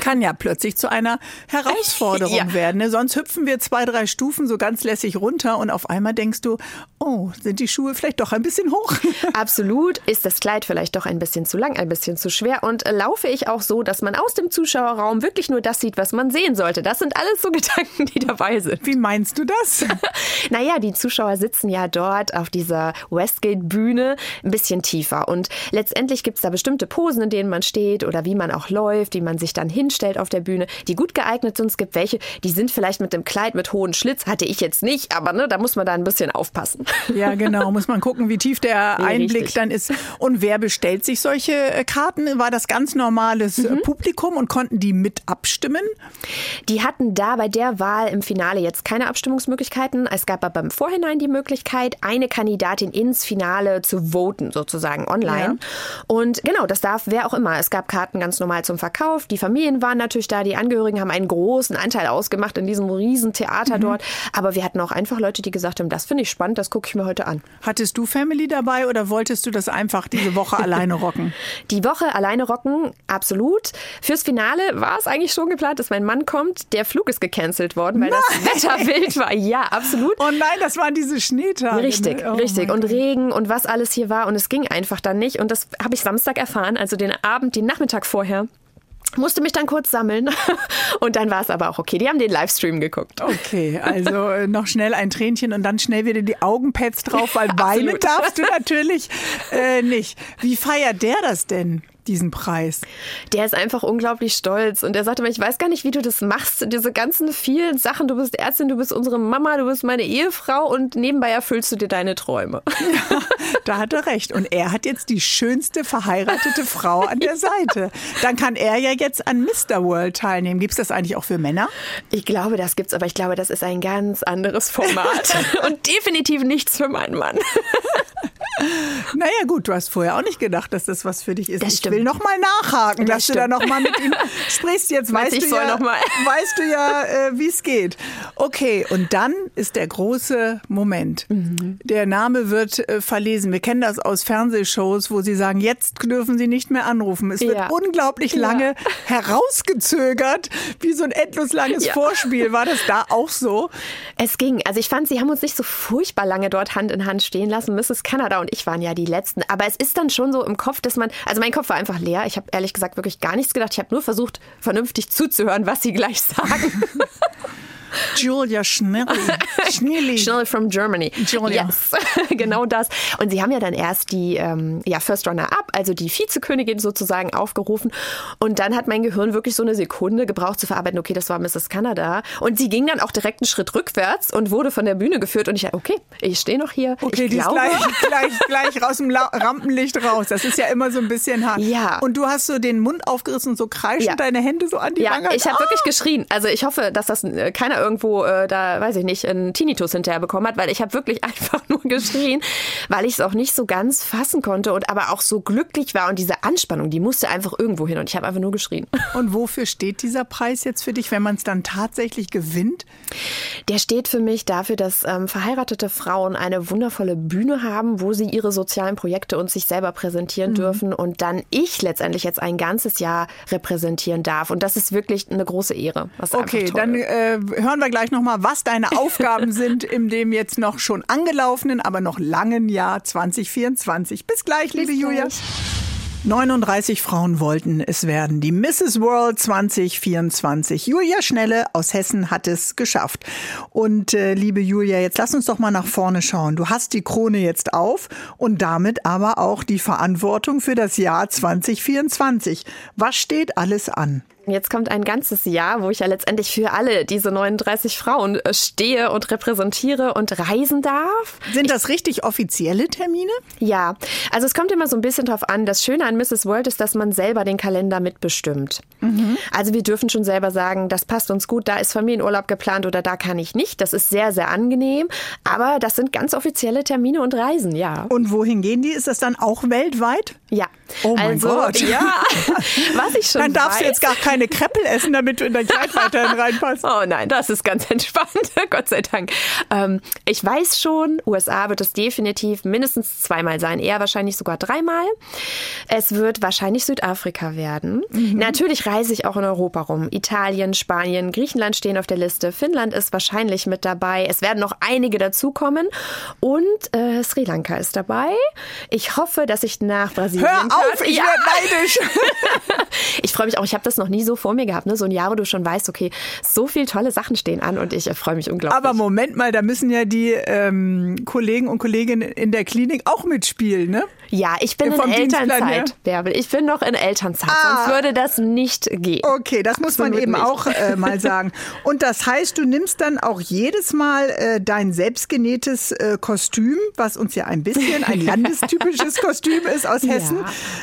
kann ja plötzlich zu einer Herausforderung <laughs> ja. werden. Ne? Sonst hüpfen wir zwei, drei Stufen so ganz lässig runter und auf einmal denkst du, oh, sind die Schuhe vielleicht doch ein bisschen hoch? <laughs> Absolut. Ist das Kleid vielleicht doch ein bisschen zu lang, ein bisschen zu schwer? Und äh, laufe ich auch so, dass man aus dem Zuschauerraum wirklich nur das sieht, was man sehen sollte? Das sind alles so <laughs> Gedanken, die dabei sind. Wie meinst du das? <laughs> naja, die Zuschauer sitzen ja dort auf dieser Westgate-Bühne ein bisschen tiefer. Und letztendlich gibt es da bestimmte Posen, in denen man steht oder wie man auch läuft, wie man sich da dann hinstellt auf der Bühne, die gut geeignet sind. Es gibt welche, die sind vielleicht mit dem Kleid mit hohen Schlitz, hatte ich jetzt nicht, aber ne, da muss man da ein bisschen aufpassen. Ja, genau, muss man gucken, wie tief der nee, Einblick richtig. dann ist. Und wer bestellt sich solche äh, Karten? War das ganz normales äh, mhm. Publikum und konnten die mit abstimmen? Die hatten da bei der Wahl im Finale jetzt keine Abstimmungsmöglichkeiten. Es gab aber im Vorhinein die Möglichkeit, eine Kandidatin ins Finale zu voten, sozusagen online. Ja. Und genau, das darf wer auch immer. Es gab Karten ganz normal zum Verkauf. Die Familie Familien waren natürlich da, die Angehörigen haben einen großen Anteil ausgemacht in diesem riesen Theater mhm. dort. Aber wir hatten auch einfach Leute, die gesagt haben, das finde ich spannend, das gucke ich mir heute an. Hattest du Family dabei oder wolltest du das einfach diese Woche <laughs> alleine rocken? Die Woche alleine rocken, absolut. Fürs Finale war es eigentlich schon geplant, dass mein Mann kommt. Der Flug ist gecancelt worden, weil nein. das Wetter wild war. Ja, absolut. Oh nein, das waren diese Schneetage. Richtig, oh richtig. Und Regen und was alles hier war. Und es ging einfach dann nicht. Und das habe ich Samstag erfahren, also den Abend, den Nachmittag vorher musste mich dann kurz sammeln <laughs> und dann war es aber auch okay. Die haben den Livestream geguckt. Okay, also äh, noch schnell ein Tränchen und dann schnell wieder die Augenpads drauf, weil <laughs> weinen darfst du natürlich äh, nicht. Wie feiert der das denn? Diesen Preis? Der ist einfach unglaublich stolz und er sagte mir, ich weiß gar nicht, wie du das machst, diese ganzen vielen Sachen. Du bist Ärztin, du bist unsere Mama, du bist meine Ehefrau und nebenbei erfüllst du dir deine Träume. <laughs> Ja, da hat er recht. Und er hat jetzt die schönste verheiratete Frau an der Seite. Dann kann er ja jetzt an Mr. World teilnehmen. Gibt es das eigentlich auch für Männer? Ich glaube, das gibt's, aber ich glaube, das ist ein ganz anderes Format <laughs> und definitiv nichts für meinen Mann. Naja, gut, du hast vorher auch nicht gedacht, dass das was für dich ist. Das ich will noch mal nachhaken, das dass stimmt. du da noch mal mit ihm <laughs> sprichst. Jetzt weißt, du ja, <laughs> weißt du ja, äh, wie es geht. Okay, und dann ist der große Moment. Mhm. Der Name wird äh, verlesen. Wir kennen das aus Fernsehshows, wo sie sagen, jetzt dürfen sie nicht mehr anrufen. Es wird ja. unglaublich lange ja. <laughs> herausgezögert, wie so ein endlos langes ja. Vorspiel. War das da auch so? Es ging. Also ich fand, sie haben uns nicht so furchtbar lange dort Hand in Hand stehen lassen. Mrs. Kanada und ich waren ja die Letzten. Aber es ist dann schon so im Kopf, dass man, also mein Kopf war einfach leer. Ich habe ehrlich gesagt wirklich gar nichts gedacht. Ich habe nur versucht, vernünftig zuzuhören, was sie gleich sagen. <laughs> Julia Schnelli. <laughs> Schnelli. Schnelli from Germany. Julia. Yes, <laughs> genau das. Und sie haben ja dann erst die ähm, ja, First Runner-Up, also die Vizekönigin sozusagen aufgerufen. Und dann hat mein Gehirn wirklich so eine Sekunde gebraucht zu verarbeiten, okay, das war Mrs. Canada. Und sie ging dann auch direkt einen Schritt rückwärts und wurde von der Bühne geführt. Und ich dachte, okay, ich stehe noch hier. Okay, ich die glaube, ist gleich, gleich, gleich raus dem La Rampenlicht raus. Das ist ja immer so ein bisschen hart. Ja. Und du hast so den Mund aufgerissen und so kreischend Ja. deine Hände so an die Ja, Wange. ich habe Ah! wirklich geschrien. Also ich hoffe, dass das äh, irgendwo äh, da, weiß ich nicht, einen Tinnitus hinterher bekommen hat, weil ich habe wirklich <laughs> einfach nur geschrien, weil ich es auch nicht so ganz fassen konnte und aber auch so glücklich war und diese Anspannung, die musste einfach irgendwo hin und ich habe einfach nur geschrien. <laughs> Und wofür steht dieser Preis jetzt für dich, wenn man es dann tatsächlich gewinnt? Der steht für mich dafür, dass ähm, verheiratete Frauen eine wundervolle Bühne haben, wo sie ihre sozialen Projekte und sich selber präsentieren dürfen und dann ich letztendlich jetzt ein ganzes Jahr repräsentieren darf. Und das ist wirklich eine große Ehre. Was Okay, dann äh, hören wir gleich nochmal, was deine <laughs> Aufgaben sind in dem jetzt noch schon angelaufenen, aber noch langen Jahr 2024. Bis gleich, liebe Bis Julia. gleich. 39 Frauen wollten es werden. Die Mrs. World 2024. Julia Schnelle aus Hessen hat es geschafft. Und äh, liebe Julia, jetzt lass uns doch mal nach vorne schauen. Du hast die Krone jetzt auf und damit aber auch die Verantwortung für das Jahr 2024. Was steht alles an? Jetzt kommt ein ganzes Jahr, wo ich ja letztendlich für alle diese 39 Frauen äh, stehe und repräsentiere und reisen darf. Sind das richtig offizielle Termine? Ja, also es kommt immer so ein bisschen drauf an. Das Schöne an Mrs. World ist, dass man selber den Kalender mitbestimmt. Also wir dürfen schon selber sagen, das passt uns gut, da ist Familienurlaub geplant oder da kann ich nicht. Das ist sehr, sehr angenehm. Aber das sind ganz offizielle Termine und Reisen, ja. Und wohin gehen die? Ist das dann auch weltweit? Ja. Oh mein also, Gott. Ja, <laughs> was ich schon Dann darfst weiß, du jetzt gar keine Kreppel essen, damit du in dein Kleid weiterhin reinpasst. Oh nein, das ist ganz entspannt, <laughs> Gott sei Dank. Ähm, ich weiß schon, USA wird es definitiv mindestens zweimal sein, eher wahrscheinlich sogar dreimal. Es wird wahrscheinlich Südafrika werden. Natürlich reise ich auch in Europa rum. Italien, Spanien, Griechenland stehen auf der Liste. Finnland ist wahrscheinlich mit dabei. Es werden noch einige dazukommen. Und äh, Sri Lanka ist dabei. Ich hoffe, dass ich nach Brasilien Hör kann. auf, ich Ja. werde neidisch. <laughs> Ich freue mich auch, ich habe das noch nie so vor mir gehabt, ne? so ein Jahr, wo du schon weißt, okay, so viele tolle Sachen stehen an und ich äh, freue mich unglaublich. Aber Moment mal, da müssen ja die ähm, Kollegen und Kolleginnen in der Klinik auch mitspielen, ne? Ja, ich bin Vom in? Elternzeit, Bärbel. Ich bin noch in Elternzeit, Ah. sonst würde das nicht gehen. Okay, das muss man eben nicht. auch äh, mal sagen. Und das heißt, du nimmst dann auch jedes Mal äh, dein selbstgenähtes äh, Kostüm, was uns ja ein bisschen ein <laughs> landestypisches Kostüm ist aus Hessen.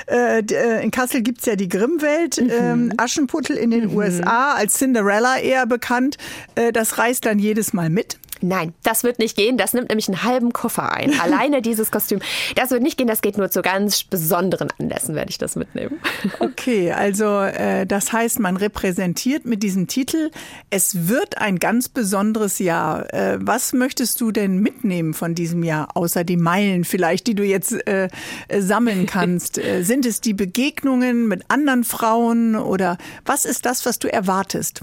Äh, d- äh, in Kassel gibt's ja die Grimmwelt, Mhm. ähm, Aschenputtel in den USA, als Cinderella eher bekannt. Äh, das reist dann jedes Mal mit. Nein, das wird nicht gehen. Das nimmt nämlich einen halben Koffer ein. <laughs> Alleine dieses Kostüm. Das wird nicht gehen. Das geht nur zu ganz besonderen Anlässen, werde ich das mitnehmen. <laughs> Okay, also äh, das heißt, man repräsentiert mit diesem Titel, es wird ein ganz besonderes Jahr. Äh, was möchtest du denn mitnehmen von diesem Jahr, außer die Meilen vielleicht, die du jetzt äh, sammeln <laughs> kannst? äh, sind es die Begegnungen mit anderen Frauen oder was ist das, was du erwartest?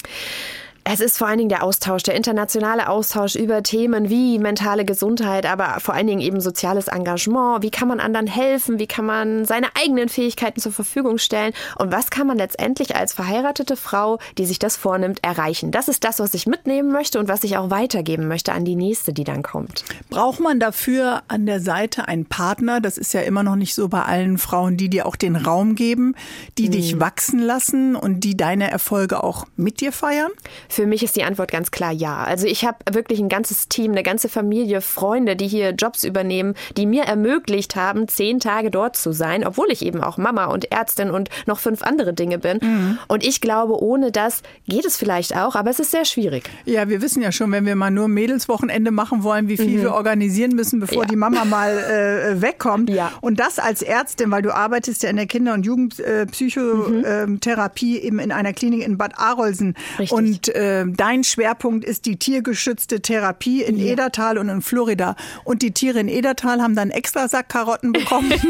Es ist vor allen Dingen der Austausch, der internationale Austausch über Themen wie mentale Gesundheit, aber vor allen Dingen eben soziales Engagement. Wie kann man anderen helfen? Wie kann man seine eigenen Fähigkeiten zur Verfügung stellen? Und was kann man letztendlich als verheiratete Frau, die sich das vornimmt, erreichen? Das ist das, was ich mitnehmen möchte und was ich auch weitergeben möchte an die nächste, die dann kommt. Braucht man dafür an der Seite einen Partner? Das ist ja immer noch nicht so bei allen Frauen, die dir auch den Raum geben, die dich wachsen lassen und die deine Erfolge auch mit dir feiern? Für mich ist die Antwort ganz klar ja. Also ich habe wirklich ein ganzes Team, eine ganze Familie, Freunde, die hier Jobs übernehmen, die mir ermöglicht haben, zehn Tage dort zu sein, obwohl ich eben auch Mama und Ärztin und noch fünf andere Dinge bin. Und ich glaube, ohne das geht es vielleicht auch, aber es ist sehr schwierig. Ja, wir wissen ja schon, wenn wir mal nur Mädelswochenende machen wollen, wie viel wir organisieren müssen, bevor Ja. die Mama mal äh, wegkommt. Ja. Und das als Ärztin, weil du arbeitest ja in der Kinder- und Jugendpsychotherapie eben in einer Klinik in Bad Arolsen. Richtig. Und äh, dein Schwerpunkt ist die tiergeschützte Therapie in Edertal und in Florida. Und die Tiere in Edertal haben dann extra Sack Karotten bekommen. <laughs>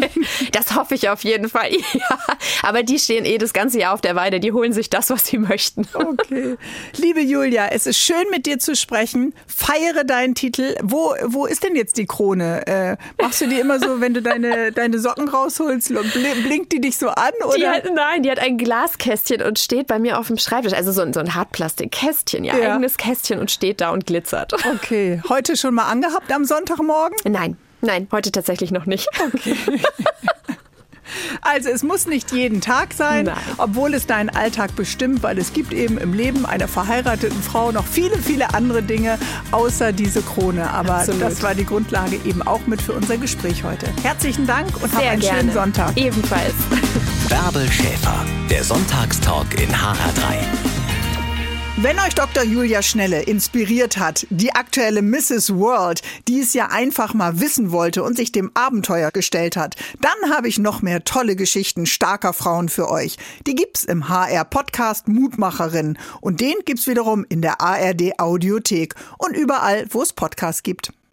Das hoffe ich auf jeden Fall. <laughs> Ja. Aber die stehen eh das ganze Jahr auf der Weide. Die holen sich das, was sie möchten. <laughs> Okay. Liebe Julia, es ist schön mit dir zu sprechen. Feiere deinen Titel. Wo, wo ist denn jetzt die Krone? Äh, machst du die immer so, wenn du deine, deine Socken rausholst, bl- blinkt die dich so an? Oder? Die hat, nein, die hat ein Glaskästchen und steht bei mir auf dem Schreibtisch. Also so, ein- so ein Hartplastikkästchen Kästchen, ihr Ja. eigenes Kästchen und steht da und glitzert. <laughs> Okay, heute schon mal angehabt am Sonntagmorgen? Nein, nein, heute tatsächlich noch nicht. <laughs> Also es muss nicht jeden Tag sein, Nein. obwohl es deinen Alltag bestimmt, weil es gibt eben im Leben einer verheirateten Frau noch viele, viele andere Dinge außer diese Krone. Aber Absolut. das war die Grundlage eben auch mit für unser Gespräch heute. Herzlichen Dank und hab Sehr einen gerne. schönen Sonntag. Ebenfalls. Bärbel Schäfer, der Sonntagstalk in HR3. Wenn euch Dr. Julia Schnelle inspiriert hat, die aktuelle Mrs. World, die es ja einfach mal wissen wollte und sich dem Abenteuer gestellt hat, dann habe ich noch mehr tolle Geschichten starker Frauen für euch. Die gibt's im HR Podcast Mutmacherin und den gibt's wiederum in der ARD Audiothek und überall, wo es Podcasts gibt.